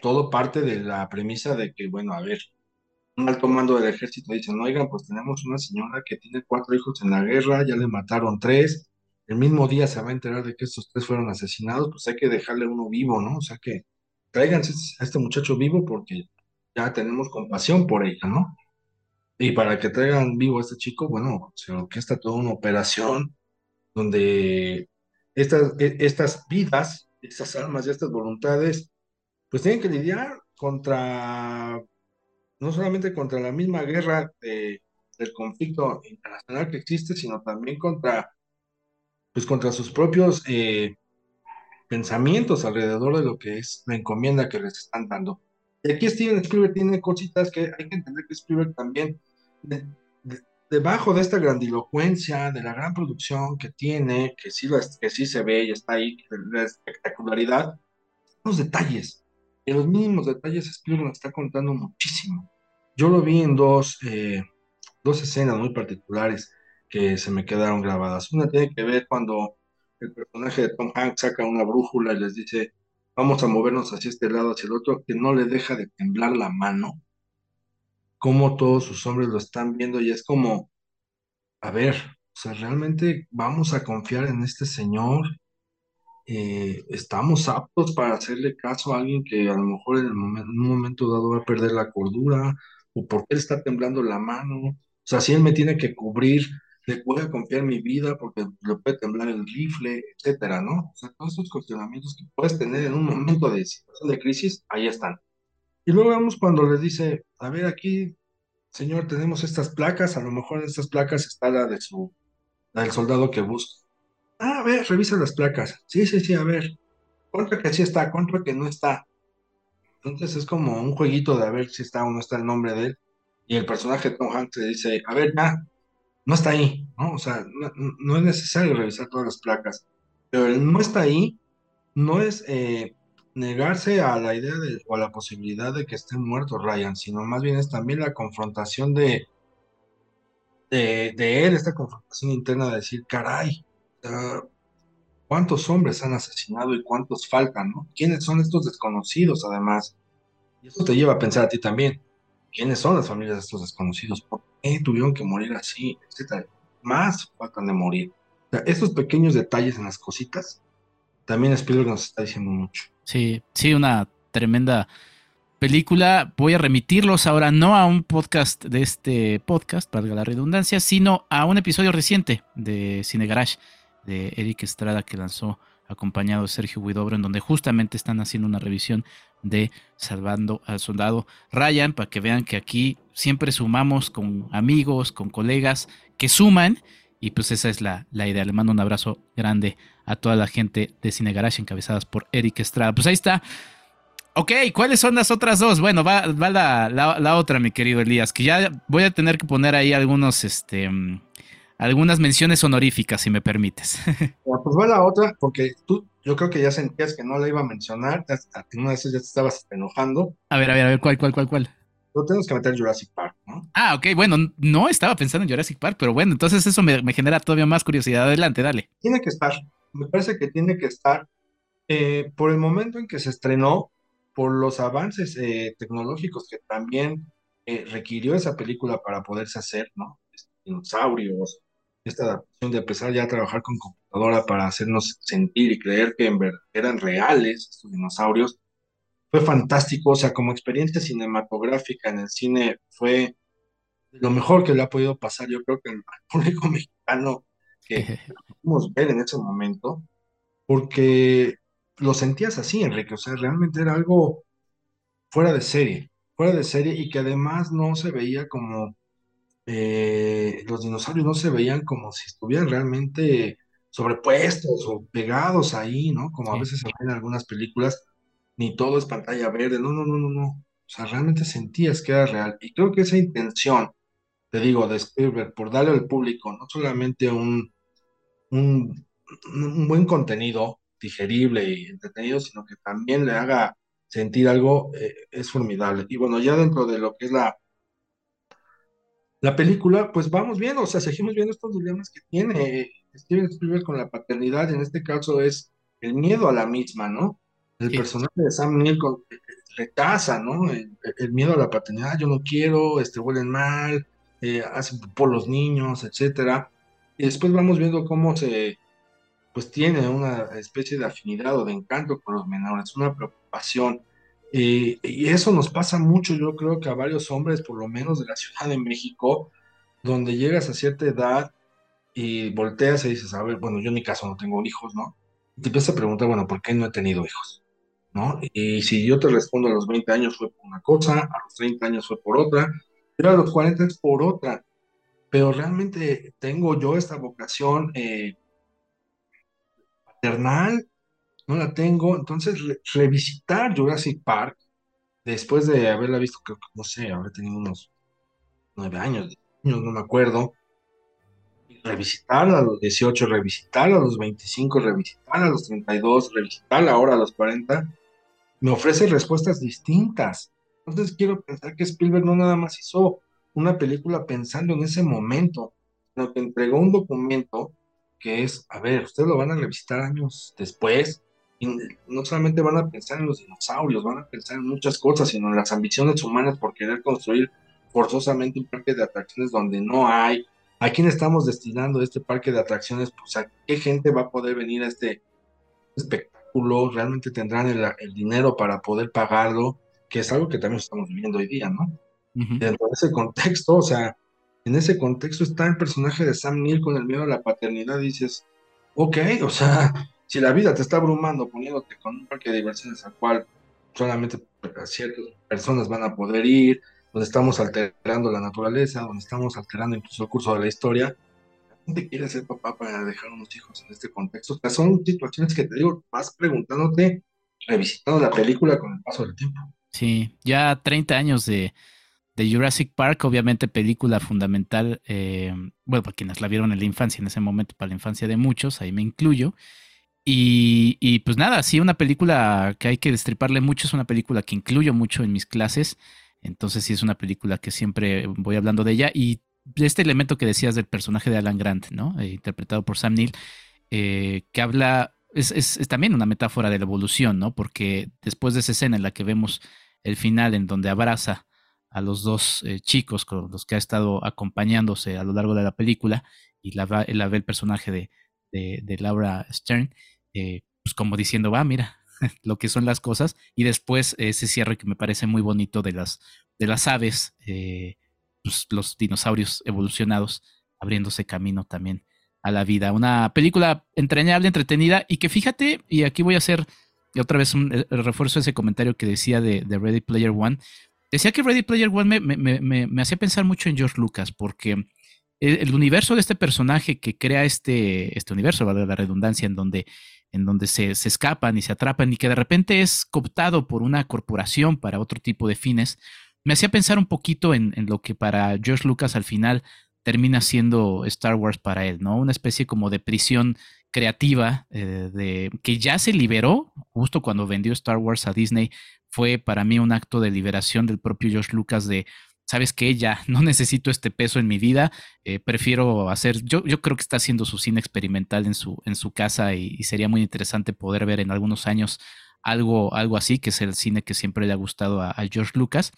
Todo parte de la premisa de que, bueno, a ver, un alto mando del ejército dice, no, oigan, pues tenemos una señora que tiene cuatro hijos en la guerra, ya le mataron tres, el mismo día se va a enterar de que estos tres fueron asesinados, pues hay que dejarle uno vivo, ¿no? O sea que tráiganse a este muchacho vivo porque ya tenemos compasión por ella, ¿no? Y para que traigan vivo a este chico, bueno, se orquesta toda una operación donde estas, e, estas vidas, estas almas y estas voluntades, pues tienen que lidiar contra, no solamente contra la misma guerra del conflicto internacional que existe, sino también contra pues contra sus propios eh, pensamientos alrededor de lo que es la encomienda que les están dando. Y aquí Steven Spielberg tiene cositas que hay que entender que Spielberg también, debajo de esta grandilocuencia, de la gran producción que tiene, que sí, que sí se ve y está ahí, la espectacularidad, los detalles. Y los mínimos detalles Spielberg está contando muchísimo. Yo lo vi en dos, eh, dos escenas muy particulares que se me quedaron grabadas. Una tiene que ver cuando el personaje de Tom Hanks saca una brújula y les dice, vamos a movernos hacia este lado, hacia el otro, que no le deja de temblar la mano, como todos sus hombres lo están viendo y es como, a ver, o sea, realmente vamos a confiar en este señor, eh, estamos aptos para hacerle caso a alguien que a lo mejor en, un momento dado va a perder la cordura, o por qué está temblando la mano, o sea, si él me tiene que cubrir le voy a confiar mi vida porque le puede temblar el rifle, etcétera, ¿no? O sea, todos esos cuestionamientos que puedes tener en un momento de situación de crisis, ahí están. Y luego vemos cuando le dice, a ver, aquí, señor, tenemos estas placas, a lo mejor en estas placas está la de su, la del soldado que busca. Ah, a ver, revisa las placas. Sí, sí, sí, a ver. Contra que sí está, contra que no está. Entonces es como un jueguito de a ver si está o no está el nombre de él. Y el personaje Tom Hanks le dice, a ver, ya, no está ahí, ¿no? O sea, no, es necesario revisar todas las placas, pero el no está ahí no es eh, negarse a la idea de, o a la posibilidad de que esté muerto Ryan, sino más bien es también la confrontación de, de, él, esta confrontación interna de decir, caray, ¿cuántos hombres han asesinado y cuántos faltan, ¿no? ¿Quiénes son estos desconocidos además? Y eso te lleva a pensar a ti también. quiénes son las familias de estos desconocidos, por tuvieron que morir así, etcétera. Más faltan de morir. Estos pequeños detalles en las cositas, también Spielberg nos está diciendo mucho. Sí, sí, una tremenda película. Voy a remitirlos ahora no a un podcast de este podcast, para la redundancia, sino a un episodio reciente de Cine Garage de Eric Estrada que lanzó acompañado de Sergio Huidobro, en donde justamente están haciendo una revisión de Salvando al Soldado Ryan, para que vean que aquí siempre sumamos con amigos, con colegas que suman, y pues esa es la, la idea. Le mando un abrazo grande a toda la gente de Cine Garage encabezadas por Eric Estrada. Pues ahí está. Ok, ¿cuáles son las otras dos? Bueno, va, va la, la, otra, mi querido Elías, que ya voy a tener que poner ahí algunos, este, algunas menciones honoríficas, si me permites. pues va la otra, porque tú, yo creo que ya sentías que no la iba a mencionar, a una de esas ya te estabas enojando. A ver, a ver, a ver, ¿cuál, cuál, cuál, cuál? Lo tenemos que meter Jurassic Park, ¿no? Ah, ok, bueno, no estaba pensando en Jurassic Park, pero bueno, entonces eso me, genera todavía más curiosidad. Adelante, dale. Tiene que estar, me parece que tiene que estar eh, por el momento en que se estrenó, por los avances eh, tecnológicos que también eh, requirió esa película para poderse hacer, ¿no? Dinosaurios, esta adaptación de empezar ya a trabajar con computadora para hacernos sentir y creer que en verdad eran reales estos dinosaurios, fue fantástico, o sea, como experiencia cinematográfica en el cine fue lo mejor que le ha podido pasar, yo creo que al público mexicano que pudimos ver en ese momento, porque lo sentías así, Enrique, o sea, realmente era algo fuera de serie, fuera de serie y que además no se veía como eh, los dinosaurios no se veían como si estuvieran realmente sobrepuestos o pegados ahí, ¿no? Como a veces se ve en algunas películas, ni todo es pantalla verde, no, no, no, no, no. O sea, realmente sentías que era real. Y creo que esa intención, te digo, de Spielberg, por darle al público no solamente un, un, buen contenido digerible y entretenido, sino que también le haga sentir algo, eh, es formidable. Y bueno, ya dentro de lo que es la la película, pues vamos viendo, o sea, seguimos viendo estos dilemas que tiene Steven Spielberg con la paternidad, en este caso es el miedo a la misma, ¿no? El personaje de Sam Neill eh, rechaza, ¿no? El, miedo a la paternidad, yo no quiero, este, huelen mal, eh, hacen por los niños, etcétera. Y después vamos viendo cómo se, pues tiene una especie de afinidad o de encanto con los menores, una preocupación y eso nos pasa mucho, yo creo que a varios hombres, por lo menos de la Ciudad de México, donde llegas a cierta edad y volteas y dices, a ver, bueno, yo en mi caso no tengo hijos, ¿no? Y te empiezas a preguntar, bueno, ¿por qué no he tenido hijos? ¿No? Y si yo te respondo a los 20 años fue por una cosa, a los 30 años fue por otra, pero a los 40 es por otra. Pero realmente tengo yo esta vocación eh, paternal no la tengo. Entonces, revisitar Jurassic Park, después de haberla visto, creo que, no sé, habré tenido unos nueve años, no me acuerdo. Revisitarla a los 18, revisitarla a los 25, revisitarla a los 32, revisitarla ahora a los 40, me ofrece respuestas distintas. Entonces quiero pensar que Spielberg no nada más hizo una película pensando en ese momento, sino que entregó un documento que es, a ver, ustedes lo van a revisitar años después, no solamente van a pensar en los dinosaurios, van a pensar en muchas cosas, sino en las ambiciones humanas por querer construir forzosamente un parque de atracciones donde no hay. ¿A quién estamos destinando este parque de atracciones? Pues a qué gente va a poder venir a este espectáculo, realmente tendrán el, dinero para poder pagarlo, que es algo que también estamos viviendo hoy día, ¿no? Dentro de ese contexto, o sea, en ese contexto está el personaje de Sam Neill con el miedo a la paternidad, dices, ok, o sea, si la vida te está abrumando poniéndote con un parque de diversiones al cual solamente ciertas personas van a poder ir, donde estamos alterando la naturaleza, donde estamos alterando incluso el curso de la historia, ¿dónde quieres ser papá para dejar unos hijos en este contexto? O sea, son situaciones que te digo, vas preguntándote, revisitando la película con el paso del tiempo. Sí, ya 30 años de, Jurassic Park, obviamente película fundamental, eh, bueno, para quienes la vieron en la infancia, en ese momento, para la infancia de muchos, ahí me incluyo. Y, pues nada, sí, una película que hay que destriparle mucho, es una película que incluyo mucho en mis clases, entonces sí es una película que siempre voy hablando de ella. Y este elemento que decías del personaje de Alan Grant, ¿no? Eh, interpretado por Sam Neill, eh, que habla, es, también una metáfora de la evolución, ¿no? Porque después de esa escena en la que vemos el final en donde abraza a los dos eh, chicos con los que ha estado acompañándose a lo largo de la película y la, la ve el personaje de, de, Laura Stern, eh, pues como diciendo, va, mira lo que son las cosas, y después ese cierre que me parece muy bonito de las, de las aves, eh, pues, los dinosaurios evolucionados, abriéndose camino también a la vida. Una película entrañable, entretenida, y que fíjate, y aquí voy a hacer otra vez un el refuerzo ese comentario que decía de, de, Ready Player One. Decía que Ready Player One me, me, me, me hacía pensar mucho en George Lucas, porque el, universo de este personaje que crea este, este universo, vale la redundancia, en donde, en donde se, se, escapan y se atrapan y que de repente es cooptado por una corporación para otro tipo de fines, me hacía pensar un poquito en, en lo que para George Lucas al final termina siendo Star Wars para él, ¿no? Una especie como de prisión creativa eh, de, que ya se liberó justo cuando vendió Star Wars a Disney. Fue para mí un acto de liberación del propio George Lucas de sabes que ya no necesito este peso en mi vida, eh, prefiero hacer, yo, yo creo que está haciendo su cine experimental en su, en su casa y, sería muy interesante poder ver en algunos años algo, algo así, que es el cine que siempre le ha gustado a, George Lucas.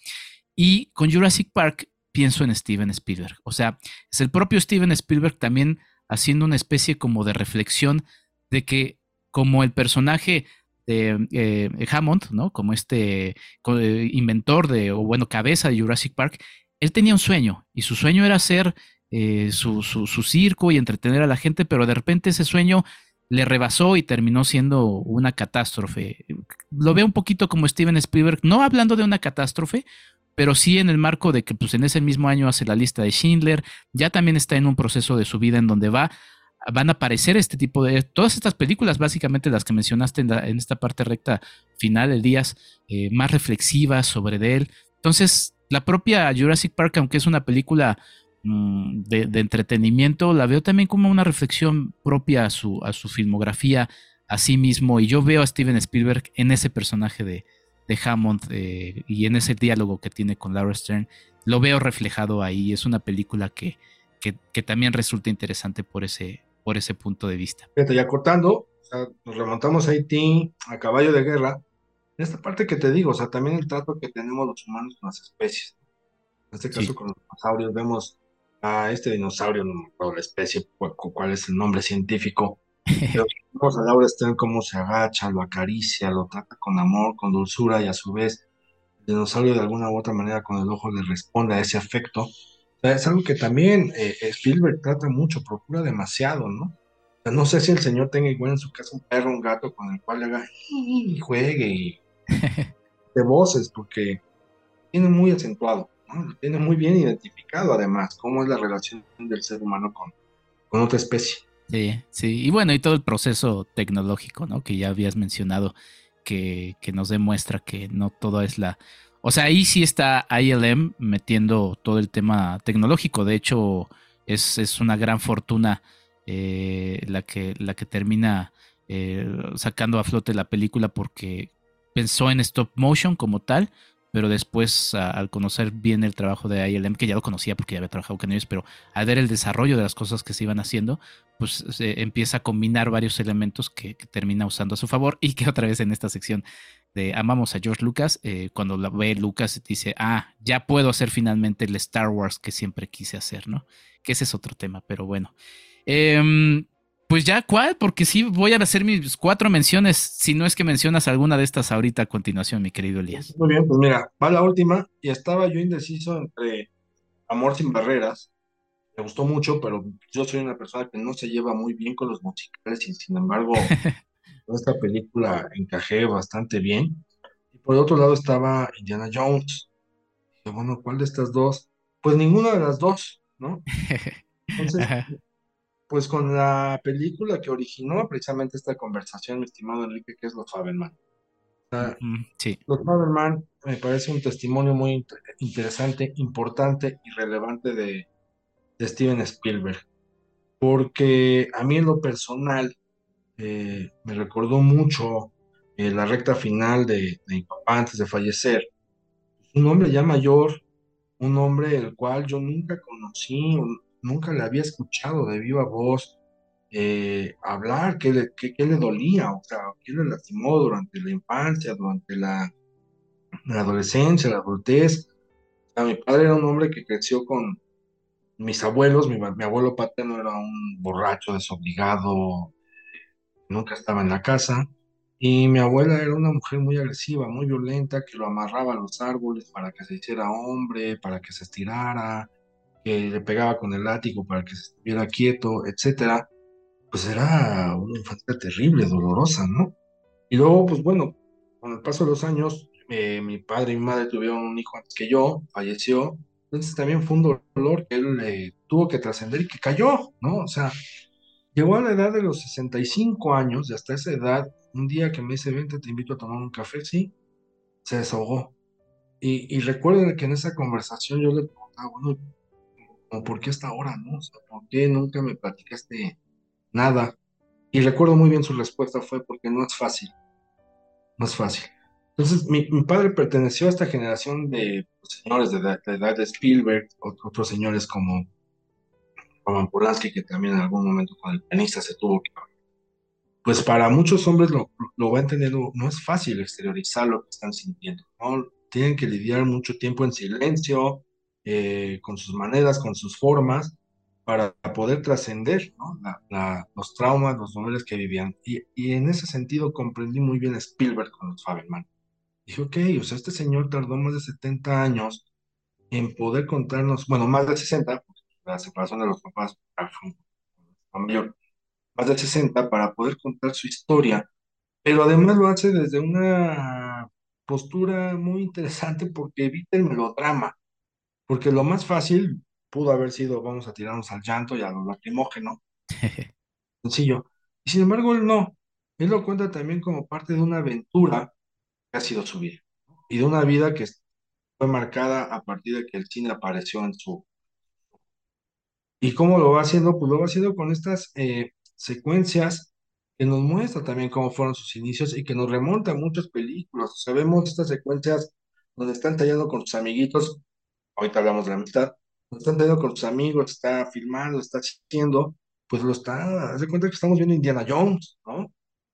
Y con Jurassic Park pienso en Steven Spielberg, o sea, es el propio Steven Spielberg también haciendo una especie como de reflexión de que como el personaje de eh, Hammond, ¿no? Como este eh, inventor de, o bueno, cabeza de Jurassic Park, él tenía un sueño y su sueño era hacer eh, su, circo y entretener a la gente, pero de repente ese sueño le rebasó y terminó siendo una catástrofe. Lo veo un poquito como Steven Spielberg, no hablando de una catástrofe, pero sí en el marco de que pues, en ese mismo año hace la lista de Schindler, ya también está en un proceso de su vida en donde va van a aparecer este tipo de... Todas estas películas, básicamente las que mencionaste en, esta parte recta final, el Díaz, eh, más reflexivas sobre de él. Entonces, la propia Jurassic Park, aunque es una película mm, de, entretenimiento, la veo también como una reflexión propia a su, a su filmografía, a sí mismo, y yo veo a Steven Spielberg en ese personaje de, de Hammond eh, y en ese diálogo que tiene con Laura Stern, lo veo reflejado ahí. Es una película que, que, que también resulta interesante por ese, por ese punto de vista. Fíjate, ya cortando, nos remontamos a Haití, a caballo de guerra, en esta parte que te digo, o sea, también el trato que tenemos los humanos con las especies. En este caso con los dinosaurios vemos a este dinosaurio, no me acuerdo la especie, cuál, es el nombre científico, pero vemos a Laura Stern cómo se agacha, lo acaricia, lo trata con amor, con dulzura y a su vez el dinosaurio de alguna u otra manera con el ojo le responde a ese afecto es algo que también eh, Spielberg trata mucho, procura demasiado, ¿no? no sé si el señor tenga igual en su casa un perro, un gato con el cual le haga y juegue y de voces, porque tiene muy acentuado, ¿no? tiene muy bien identificado además cómo es la relación del ser humano con, con otra especie. Sí, sí, y bueno, y todo el proceso tecnológico, ¿no? Que ya habías mencionado, que, que nos demuestra que no todo es la o sea, ahí sí está ILM metiendo todo el tema tecnológico. De hecho, es, una gran fortuna eh, la, que, la que termina eh, sacando a flote la película porque pensó en stop motion como tal, pero después al conocer bien el trabajo de ILM, que ya lo conocía porque ya había trabajado con ellos, pero al ver el desarrollo de las cosas que se iban haciendo, pues empieza a combinar varios elementos que, termina usando a su favor y que otra vez en esta sección de Amamos a George Lucas, eh, cuando la ve Lucas dice, ah, ya puedo hacer finalmente el Star Wars que siempre quise hacer, ¿no? Que ese es otro tema, pero bueno. Eh, pues ya, ¿cuál? Porque sí, voy a hacer mis cuatro menciones, si no es que mencionas alguna de estas ahorita a continuación, mi querido Elías. Muy bien, pues mira, va la última y estaba yo indeciso entre Amor sin Barreras, me gustó mucho, pero yo soy una persona que no se lleva muy bien con los musicales y sin embargo, esta película encajé bastante bien. Y por otro lado estaba Indiana Jones. Y bueno, ¿cuál de estas dos? Pues ninguna de las dos, ¿no? Entonces, pues con la película que originó precisamente esta conversación, mi estimado Enrique, que es Los Fabelman. sí. Los Fabelman me parece un testimonio muy interesante, importante y relevante de, Steven Spielberg, porque a mí en lo personal eh, me recordó mucho eh, la recta final de, mi papá antes de fallecer. Un hombre ya mayor, un hombre el cual yo nunca conocí, nunca le había escuchado de viva voz eh, hablar, qué le, le, dolía, o sea, qué le lastimó durante la infancia, durante la, adolescencia, la adultez. mi padre era un hombre que creció con mis abuelos, mi, mi abuelo paterno era un borracho desobligado, nunca estaba en la casa, y mi abuela era una mujer muy agresiva, muy violenta, que lo amarraba a los árboles para que se hiciera hombre, para que se estirara, que le pegaba con el látigo para que se estuviera quieto, etcétera. Pues era una infancia terrible, dolorosa, ¿no? Y luego, pues bueno, con el paso de los años, eh, mi padre y mi madre tuvieron un hijo antes que yo, falleció, entonces también fue un dolor que él eh, tuvo que trascender y que cayó, ¿no? O sea, llegó a la edad de los 65 años y hasta esa edad, un día que me dice, vente, te invito a tomar un café, sí, se desahogó. Y, y recuerden que en esa conversación yo le preguntaba, bueno, ¿por qué hasta ahora, no? O sea, ¿por qué nunca me platicaste nada? Y recuerdo muy bien su respuesta fue porque no es fácil, no es fácil. Entonces, mi, mi padre perteneció a esta generación de pues, señores de la, edad de Spielberg, otros señores como Roman Polanski, que también en algún momento con el pianista se tuvo que... Pues para muchos hombres lo, lo van entendiendo, no es fácil exteriorizar lo que están sintiendo, ¿no? Tienen que lidiar mucho tiempo en silencio, eh, con sus maneras, con sus formas, para poder trascender ¿no? los traumas, los dolores que vivían. Y, y, en ese sentido comprendí muy bien a Spielberg con los Fabelman. Dije, ok, o sea, este señor tardó más de 70 años en poder contarnos, bueno, más de 60, porque la separación de los papás fue mayor, más de 60 para poder contar su historia, pero además lo hace desde una postura muy interesante porque evita el melodrama, porque lo más fácil pudo haber sido vamos a tirarnos al llanto y a lo lacrimógeno, sencillo, y sin embargo él no, él lo cuenta también como parte de una aventura que ha sido su vida, y de una vida que fue marcada a partir de que el cine apareció en su, ¿Y cómo lo va haciendo? Pues lo va haciendo con estas eh, secuencias que nos muestra también cómo fueron sus inicios y que nos remonta a muchas películas. O sea, vemos estas secuencias donde están tallando con sus amiguitos, ahorita hablamos de la amistad, donde están tallando con sus amigos, está filmando, está haciendo, pues lo está, haz de cuenta que estamos viendo Indiana Jones, ¿no? O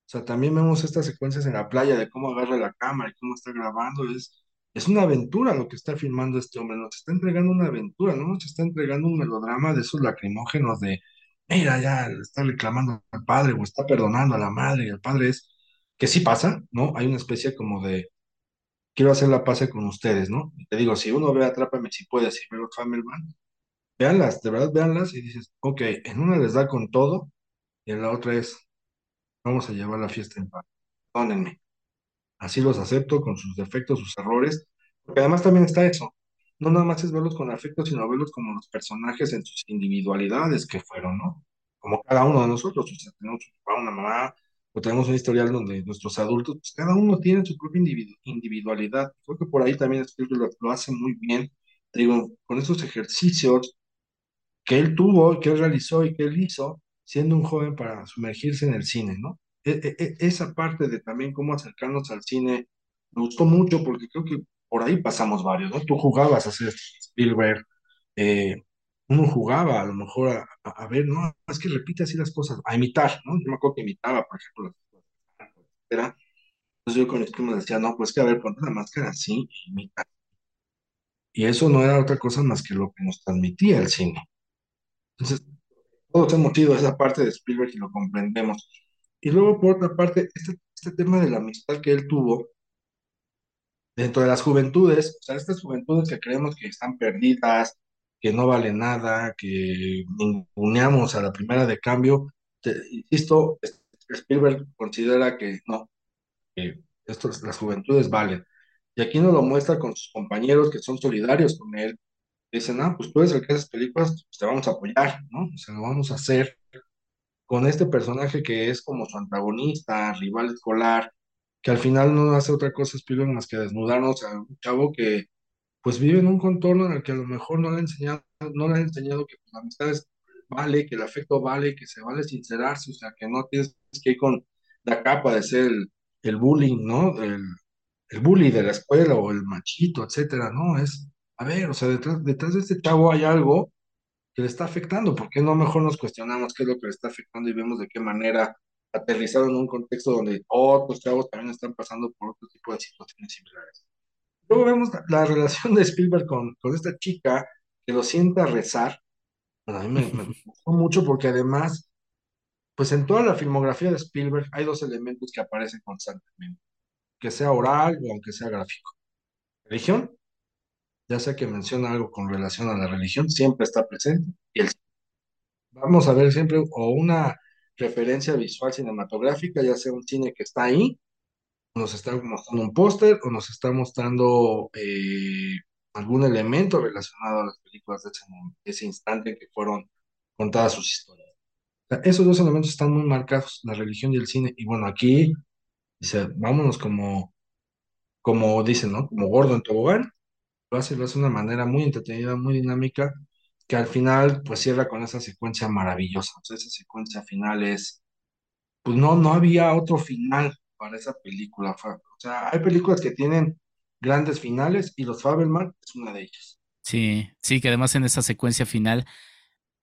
sea, también vemos estas secuencias en la playa de cómo agarra la cámara y cómo está grabando, es es una aventura lo que está filmando este hombre, nos está entregando una aventura, no nos está entregando un melodrama de esos lacrimógenos de, mira, ya está reclamando al padre o está perdonando a la madre y el padre es, que sí pasa, ¿no? Hay una especie como de, quiero hacer la paz con ustedes, ¿no? te digo, si uno ve Atrápame si puedes y ve los Hamilman, véanlas, de verdad véanlas y dices, ok, en una les da con todo y en la otra es, vamos a llevar la fiesta en paz, perdónenme así los acepto con sus defectos, sus errores, porque además también está eso, no nada más es verlos con afecto, sino verlos como los personajes en sus individualidades que fueron, ¿no? Como cada uno de nosotros, o sea, tenemos un papá, una mamá, o tenemos un historial donde nuestros adultos, pues cada uno tiene su propia individualidad. Creo que por ahí también lo, lo hace muy bien, digo, con esos ejercicios que él tuvo, que él realizó y que él hizo, siendo un joven para sumergirse en el cine, ¿no? E, e, e, esa parte de también cómo acercarnos al cine me gustó mucho porque creo que por ahí pasamos varios, ¿no? Tú jugabas a ser Spielberg, eh, uno jugaba a lo mejor a, ver, no, es que repite así las cosas, a imitar, ¿no? Yo me acuerdo que imitaba, por ejemplo, era, entonces yo con mis primos decía, no, pues que a ver, ponte la máscara así y imita. Y eso no era otra cosa más que lo que nos transmitía el cine. Entonces, todos hemos ido a esa parte de Spielberg y lo comprendemos. Y luego, por otra parte, este, este tema de la amistad que él tuvo dentro de las juventudes, o sea, estas juventudes que creemos que están perdidas, que no valen nada, que ninguneamos a la primera de cambio, insisto, Spielberg considera que no, que estos, las juventudes valen. Y aquí nos lo muestra con sus compañeros que son solidarios con él. Dicen, ah, pues puedes hacer esas películas, pues te vamos a apoyar, ¿no? O sea, lo vamos a hacer con este personaje que es como su antagonista, rival escolar, que al final no hace otra cosa Spielberg más que desnudarnos a un chavo que pues vive en un contorno en el que a lo mejor no le ha enseñado, no le ha enseñado que pues, la amistad vale, que el afecto vale, que se vale sincerarse, o sea, que no tienes que ir con la capa de ser el, el bullying, ¿no? El, el bully de la escuela o el machito, etcétera, ¿no? Es, a ver, o sea, detrás, detrás de este chavo hay algo que le está afectando. ¿Por qué no mejor nos cuestionamos qué es lo que le está afectando y vemos de qué manera aterrizado en un contexto donde otros chavos también están pasando por otro tipo de situaciones similares? Luego vemos la, relación de Spielberg con, con esta chica que lo sienta rezar. Bueno, a mí me, me gustó mucho porque además, pues en toda la filmografía de Spielberg hay dos elementos que aparecen constantemente, que sea oral o aunque sea gráfico. Religión, ya sea que menciona algo con relación a la religión, siempre está presente. Y el, vamos a ver siempre o una referencia visual cinematográfica, ya sea un cine que está ahí, nos está mostrando un póster o nos está mostrando eh, algún elemento relacionado a las películas de ese, ese instante que fueron contadas sus historias. esos dos elementos están muy marcados, la religión y el cine. Y bueno, aquí dice, vámonos como, como dicen, ¿no? Como gordo en tobogán. Lo hace, lo hace de una manera muy entretenida, muy dinámica, que al final pues cierra con esa secuencia maravillosa. O sea, esa secuencia final es, pues no, no había otro final para esa película. O sea, hay películas que tienen grandes finales y Los Fabelman es una de ellas. Sí, sí, que además en esa secuencia final,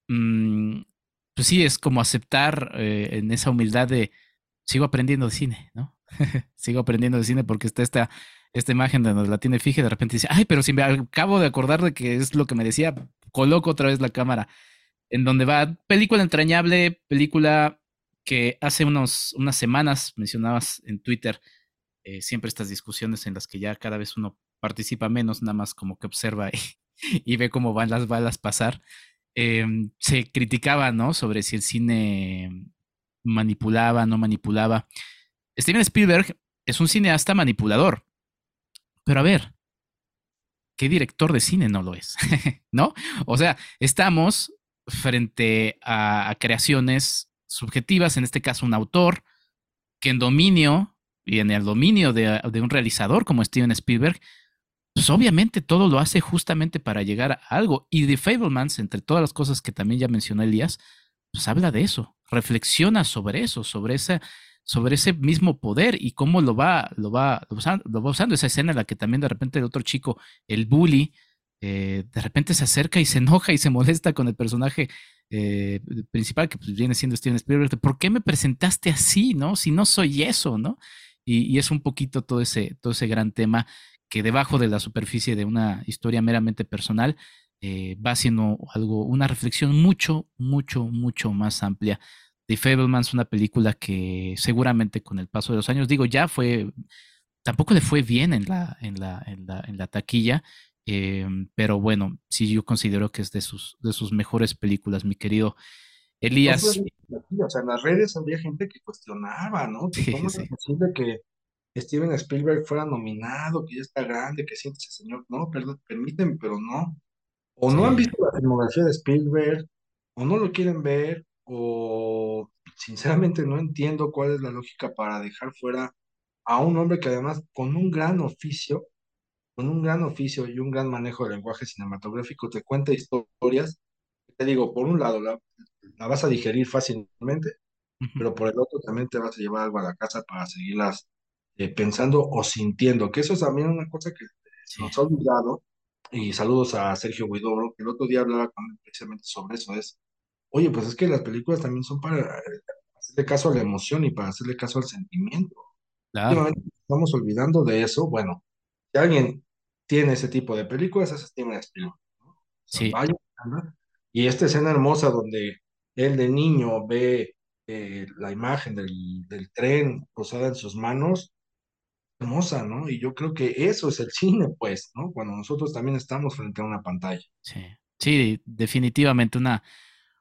mmm, pues sí, es como aceptar eh, en esa humildad de sigo aprendiendo de cine, ¿no? sigo aprendiendo de cine porque está esta, esta imagen de donde la tiene fija y de repente dice, ay, pero si me acabo de acordar de que es lo que me decía, coloco otra vez la cámara en donde va película entrañable, película que hace unos, unas semanas mencionabas en Twitter eh, siempre estas discusiones en las que ya cada vez uno participa menos, nada más como que observa y, ve cómo van las balas pasar. Em, se criticaba, ¿no? Sobre si el cine manipulaba, no manipulaba. Steven Spielberg es un cineasta manipulador. Pero a ver, ¿qué director de cine no lo es? ¿No? O sea, estamos frente a creaciones subjetivas, en este caso un autor, que en dominio y en el dominio de, un realizador como Steven Spielberg, pues obviamente todo lo hace justamente para llegar a algo. Y The Fablemans, entre todas las cosas que también ya mencionó Elías, pues habla de eso, reflexiona sobre eso, sobre esa sobre ese mismo poder y cómo lo va, lo va, lo va usando, esa escena en la que también de repente el otro chico, el bully, eh, de repente se acerca y se enoja y se molesta con el personaje eh, principal, que pues, viene siendo Steven Spielberg, ¿por qué me presentaste así, no? Si no soy eso, ¿no? Y, es un poquito todo ese, todo ese gran tema que debajo de la superficie de una historia meramente personal eh, va haciendo algo, una reflexión mucho, mucho, mucho más amplia. The Fablemans, una película que seguramente con el paso de los años, digo, ya fue, tampoco le fue bien en la, en la, en la, en la taquilla, Em, pero bueno, sí, yo considero que es de sus, de sus mejores películas, mi querido Elías. o sea, en las redes había gente que cuestionaba, ¿no? ¿Cómo es posible que Steven Spielberg fuera nominado, que ya está grande, que siente ese señor? No, perdón, permíteme, pero no. O no han visto la filmografía de Spielberg, o no lo quieren ver, o sinceramente no entiendo cuál es la lógica para dejar fuera a un hombre que además con un gran oficio con un gran oficio y un gran manejo del lenguaje cinematográfico, te cuenta historias, te digo, por un lado, la, la vas a digerir fácilmente, pero por el otro también te vas a llevar algo a la casa para seguirlas eh, pensando o sintiendo, que eso es también una cosa que nos ha olvidado, y saludos a Sergio Huidobro, que el otro día hablaba con él precisamente sobre eso, es, oye, pues es que las películas también son para eh, hacerle caso a la emoción y para hacerle caso al sentimiento. Claro. Estamos olvidando de eso, bueno, si alguien tiene ese tipo de películas, ese Steven Spielberg. sí. y esta escena hermosa donde él de niño ve eh, la imagen del, del, tren posada en sus manos, hermosa, ¿no? Y yo creo que eso es el cine, pues, ¿no? Cuando nosotros también estamos frente a una pantalla. Sí, sí, definitivamente una,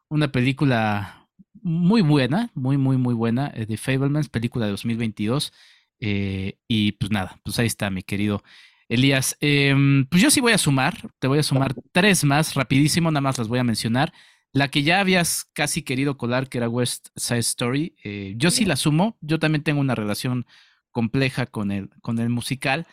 una película muy buena, muy, muy, muy buena, eh, de Fablemans, película de 2022. Eh, y pues nada, pues ahí está, mi querido Elías, em, pues yo sí voy a sumar, te voy a sumar tres más, rapidísimo, nada más las voy a mencionar. La que ya habías casi querido colar, que era West Side Story, eh, yo sí la sumo, yo también tengo una relación compleja con el, con el musical,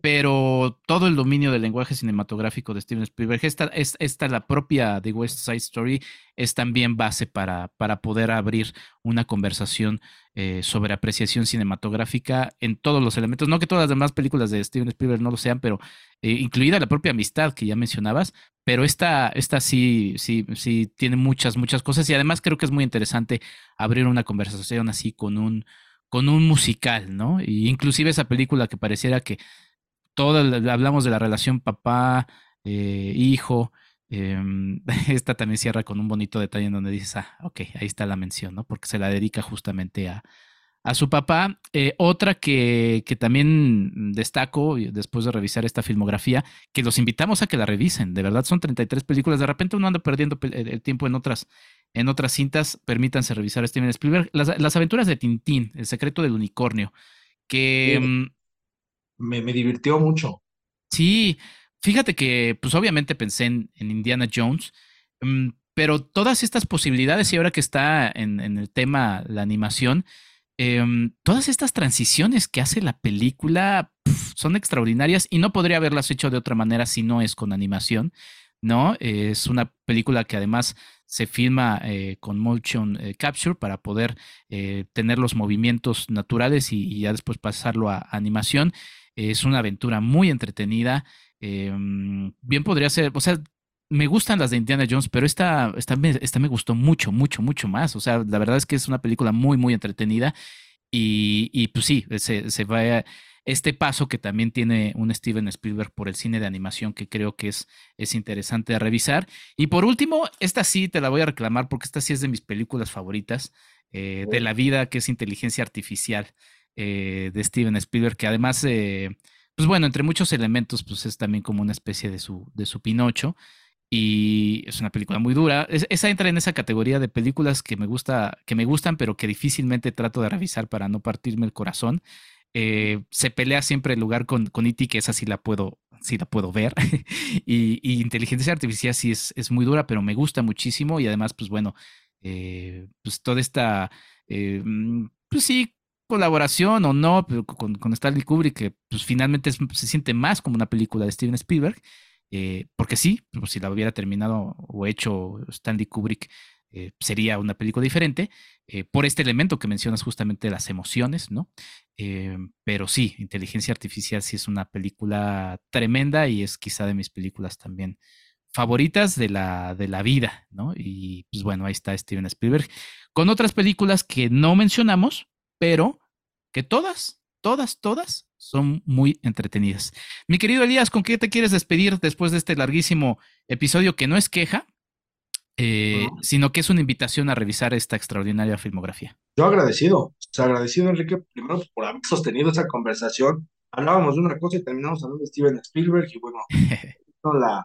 pero todo el dominio del lenguaje cinematográfico de Steven Spielberg, esta, es, esta la propia de West Side Story, es también base para, para poder abrir una conversación eh, sobre apreciación cinematográfica en todos los elementos. No que todas las demás películas de Steven Spielberg no lo sean, pero eh, incluida la propia amistad que ya mencionabas, pero esta, esta sí, sí, sí tiene muchas, muchas cosas y además creo que es muy interesante abrir una conversación así con un con un musical, ¿no? Y inclusive esa película que pareciera que todo, hablamos de la relación papá, eh, hijo. Em, esta también cierra con un bonito detalle en donde dices, ah, ok, ahí está la mención, ¿no? Porque se la dedica justamente a, a su papá. Eh, otra que, que, también destaco después de revisar esta filmografía, que los invitamos a que la revisen. De verdad, son 33 películas. De repente uno anda perdiendo el tiempo en otras, en otras cintas. Permítanse revisar a Steven Spielberg. Las, aventuras de Tintín, El secreto del unicornio, que... Mm, me, divirtió mucho. Sí, fíjate que, pues obviamente pensé en, Indiana Jones. Mm, pero todas estas posibilidades, y ahora que está en, en el tema la animación, Em, todas estas transiciones que hace la película son extraordinarias y no podría haberlas hecho de otra manera si no es con animación, ¿no? es una película que además se filma eh, con motion eh, capture para poder eh, tener los movimientos naturales y, ya después pasarlo a, animación. Es una aventura muy entretenida. Em, bien podría ser, o sea, me gustan las de Indiana Jones, pero esta, esta, me, esta me gustó mucho, mucho, mucho más. O sea, la verdad es que es una película muy, muy entretenida. Y, y pues sí, se, se va este paso que también tiene un Steven Spielberg por el cine de animación que creo que es, es interesante de revisar. Y por último, esta sí te la voy a reclamar porque esta sí es de mis películas favoritas eh, de la vida, que es Inteligencia Artificial eh, de Steven Spielberg, que además, eh, pues bueno, entre muchos elementos, pues es también como una especie de su, de su Pinocho. Y es una película muy dura. esa entra en esa categoría de películas que me gusta, que me gustan, pero que difícilmente trato de revisar para no partirme el corazón. Eh, se pelea siempre el lugar con, con Iti, e que esa sí la puedo, sí la puedo ver. y, inteligencia artificial sí es, es, muy dura, pero me gusta muchísimo. Y además, pues bueno, eh, pues toda esta, eh, mm, pues sí, colaboración o no, pero con, con Stanley Kubrick, que pues finalmente se siente más como una película de Steven Spielberg. Eh, porque sí, pues, si la hubiera terminado o hecho Stanley Kubrick, eh, sería una película diferente, eh, por este elemento que mencionas justamente las emociones, ¿no? pero sí, Inteligencia Artificial sí es una película tremenda y es quizá de mis películas también favoritas de la, de la vida, ¿no? Y pues bueno, ahí está Steven Spielberg, con otras películas que no mencionamos, pero que todas, todas, todas son muy entretenidas. Mi querido Elías, ¿con qué te quieres despedir después de este larguísimo episodio que no es queja, eh, sino que es una invitación a revisar esta extraordinaria filmografía? Yo agradecido, o sea, agradecido Enrique, primero por haber sostenido esa conversación. Hablábamos de una cosa y terminamos hablando de Steven Spielberg y bueno, la,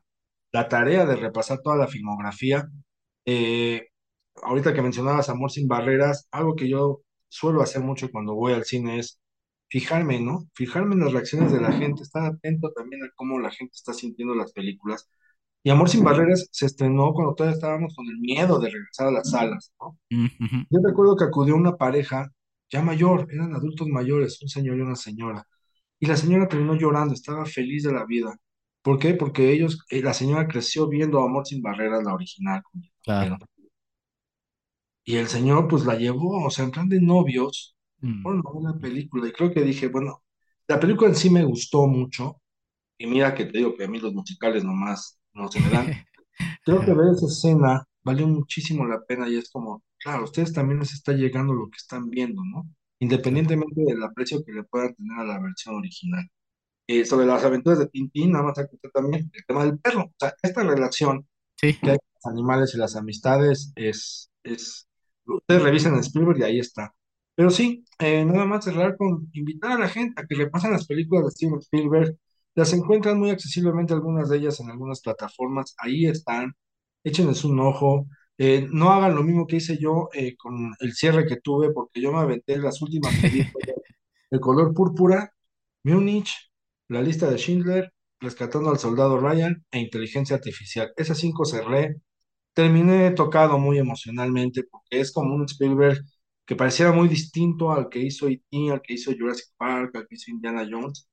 la tarea de repasar toda la filmografía. Eh, ahorita que mencionabas Amor sin Barreras, algo que yo suelo hacer mucho cuando voy al cine es fijarme, ¿no? Fijarme en las reacciones de la gente, estar atento también a cómo la gente está sintiendo las películas. Y Amor sin Barreras se estrenó cuando todavía estábamos con el miedo de regresar a las salas, ¿no? Yo recuerdo que acudió una pareja ya mayor, eran adultos mayores, un señor y una señora. Y la señora terminó llorando, estaba feliz de la vida. ¿Por qué? Porque ellos, eh, la señora creció viendo Amor sin Barreras, la original. Claro. Y el señor pues la llevó, o sea, en plan de novios, Mm. Bueno, una película, y creo que dije, bueno, la película en sí me gustó mucho, y mira que te digo que a mí los musicales nomás no se me dan. creo que ver esa escena valió muchísimo la pena y es como, claro, a ustedes también les está llegando lo que están viendo, ¿no? Independientemente del aprecio que le puedan tener a la versión original. Eh, sobre las aventuras de Tintín, nada más apuntar también el tema del perro. O sea, esta relación que hay con los animales y las amistades es, es, ustedes revisen en Spielberg y ahí está. Pero sí, eh, nada más cerrar con invitar a la gente a que le pasen las películas de Steven Spielberg. Las encuentran muy accesiblemente algunas de ellas en algunas plataformas. Ahí están. Échenles un ojo. Eh, no hagan lo mismo que hice yo eh, con el cierre que tuve, porque yo me aventé las últimas películas. El color púrpura, Munich, La lista de Schindler, Rescatando al soldado Ryan e Inteligencia Artificial. Esas cinco cerré. Terminé tocado muy emocionalmente porque es como un Spielberg que pareciera muy distinto al que hizo E.T., al que hizo Jurassic Park, al que hizo Indiana Jones,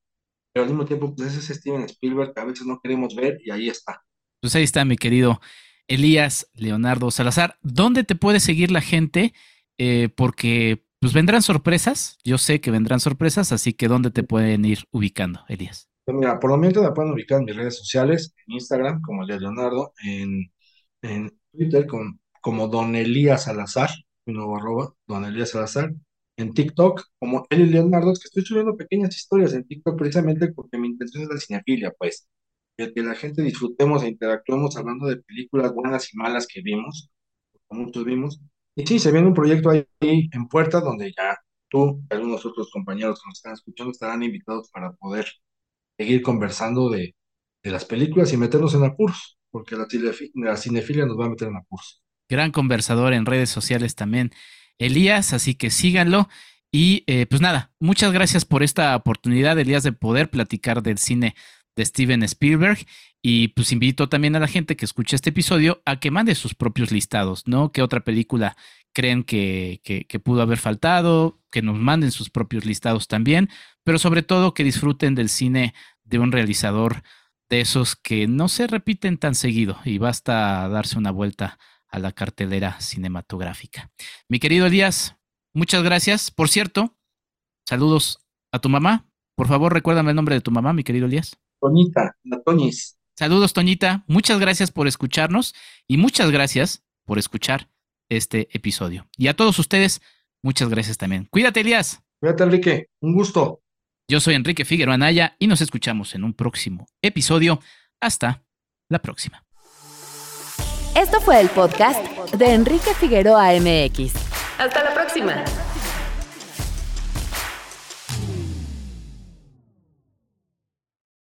pero al mismo tiempo, pues ese es Steven Spielberg que a veces no queremos ver y ahí está. Pues ahí está, mi querido Elías Leonardo Salazar. ¿Dónde te puede seguir la gente? Eh, porque pues vendrán sorpresas, yo sé que vendrán sorpresas, así que ¿dónde te pueden ir ubicando, Elías? Pues mira, por lo menos me pueden ubicar en mis redes sociales, en Instagram como Elías Leonardo, en, en Twitter con, como Don Elías Salazar, mi nuevo arroba, don Elías Salazar. en TikTok como Eli Leonardo, que estoy subiendo pequeñas historias en TikTok precisamente porque mi intención es la cinefilia, pues, que la gente disfrutemos e interactuemos hablando de películas buenas y malas que vimos, como muchos vimos. Y sí, se viene un proyecto ahí en puerta donde ya tú y algunos otros compañeros que nos están escuchando estarán invitados para poder seguir conversando de, de las películas y meternos en apuros, porque la, la cinefilia nos va a meter en apuros. Gran conversador en redes sociales también, Elías, así que síganlo. Y eh, pues nada, muchas gracias por esta oportunidad, Elías, de poder platicar del cine de Steven Spielberg. Y pues invito también a la gente que escuche este episodio a que mande sus propios listados, ¿no? ¿Qué otra película creen que, que, pudo haber faltado? Que nos manden sus propios listados también, pero sobre todo que disfruten del cine de un realizador de esos que no se repiten tan seguido y basta darse una vuelta a la cartelera cinematográfica. Mi querido Elías, muchas gracias. Por cierto, saludos a tu mamá. Por favor, recuérdame el nombre de tu mamá, mi querido Elías. Toñita, la Toñis. Saludos, Toñita. Muchas gracias por escucharnos y muchas gracias por escuchar este episodio. Y a todos ustedes, muchas gracias también. Cuídate, Elías. Cuídate, Enrique. Un gusto. Yo soy Enrique Figueroa Anaya y nos escuchamos en un próximo episodio. Hasta la próxima. Esto fue el podcast de Enrique Figueroa MX. Hasta la próxima.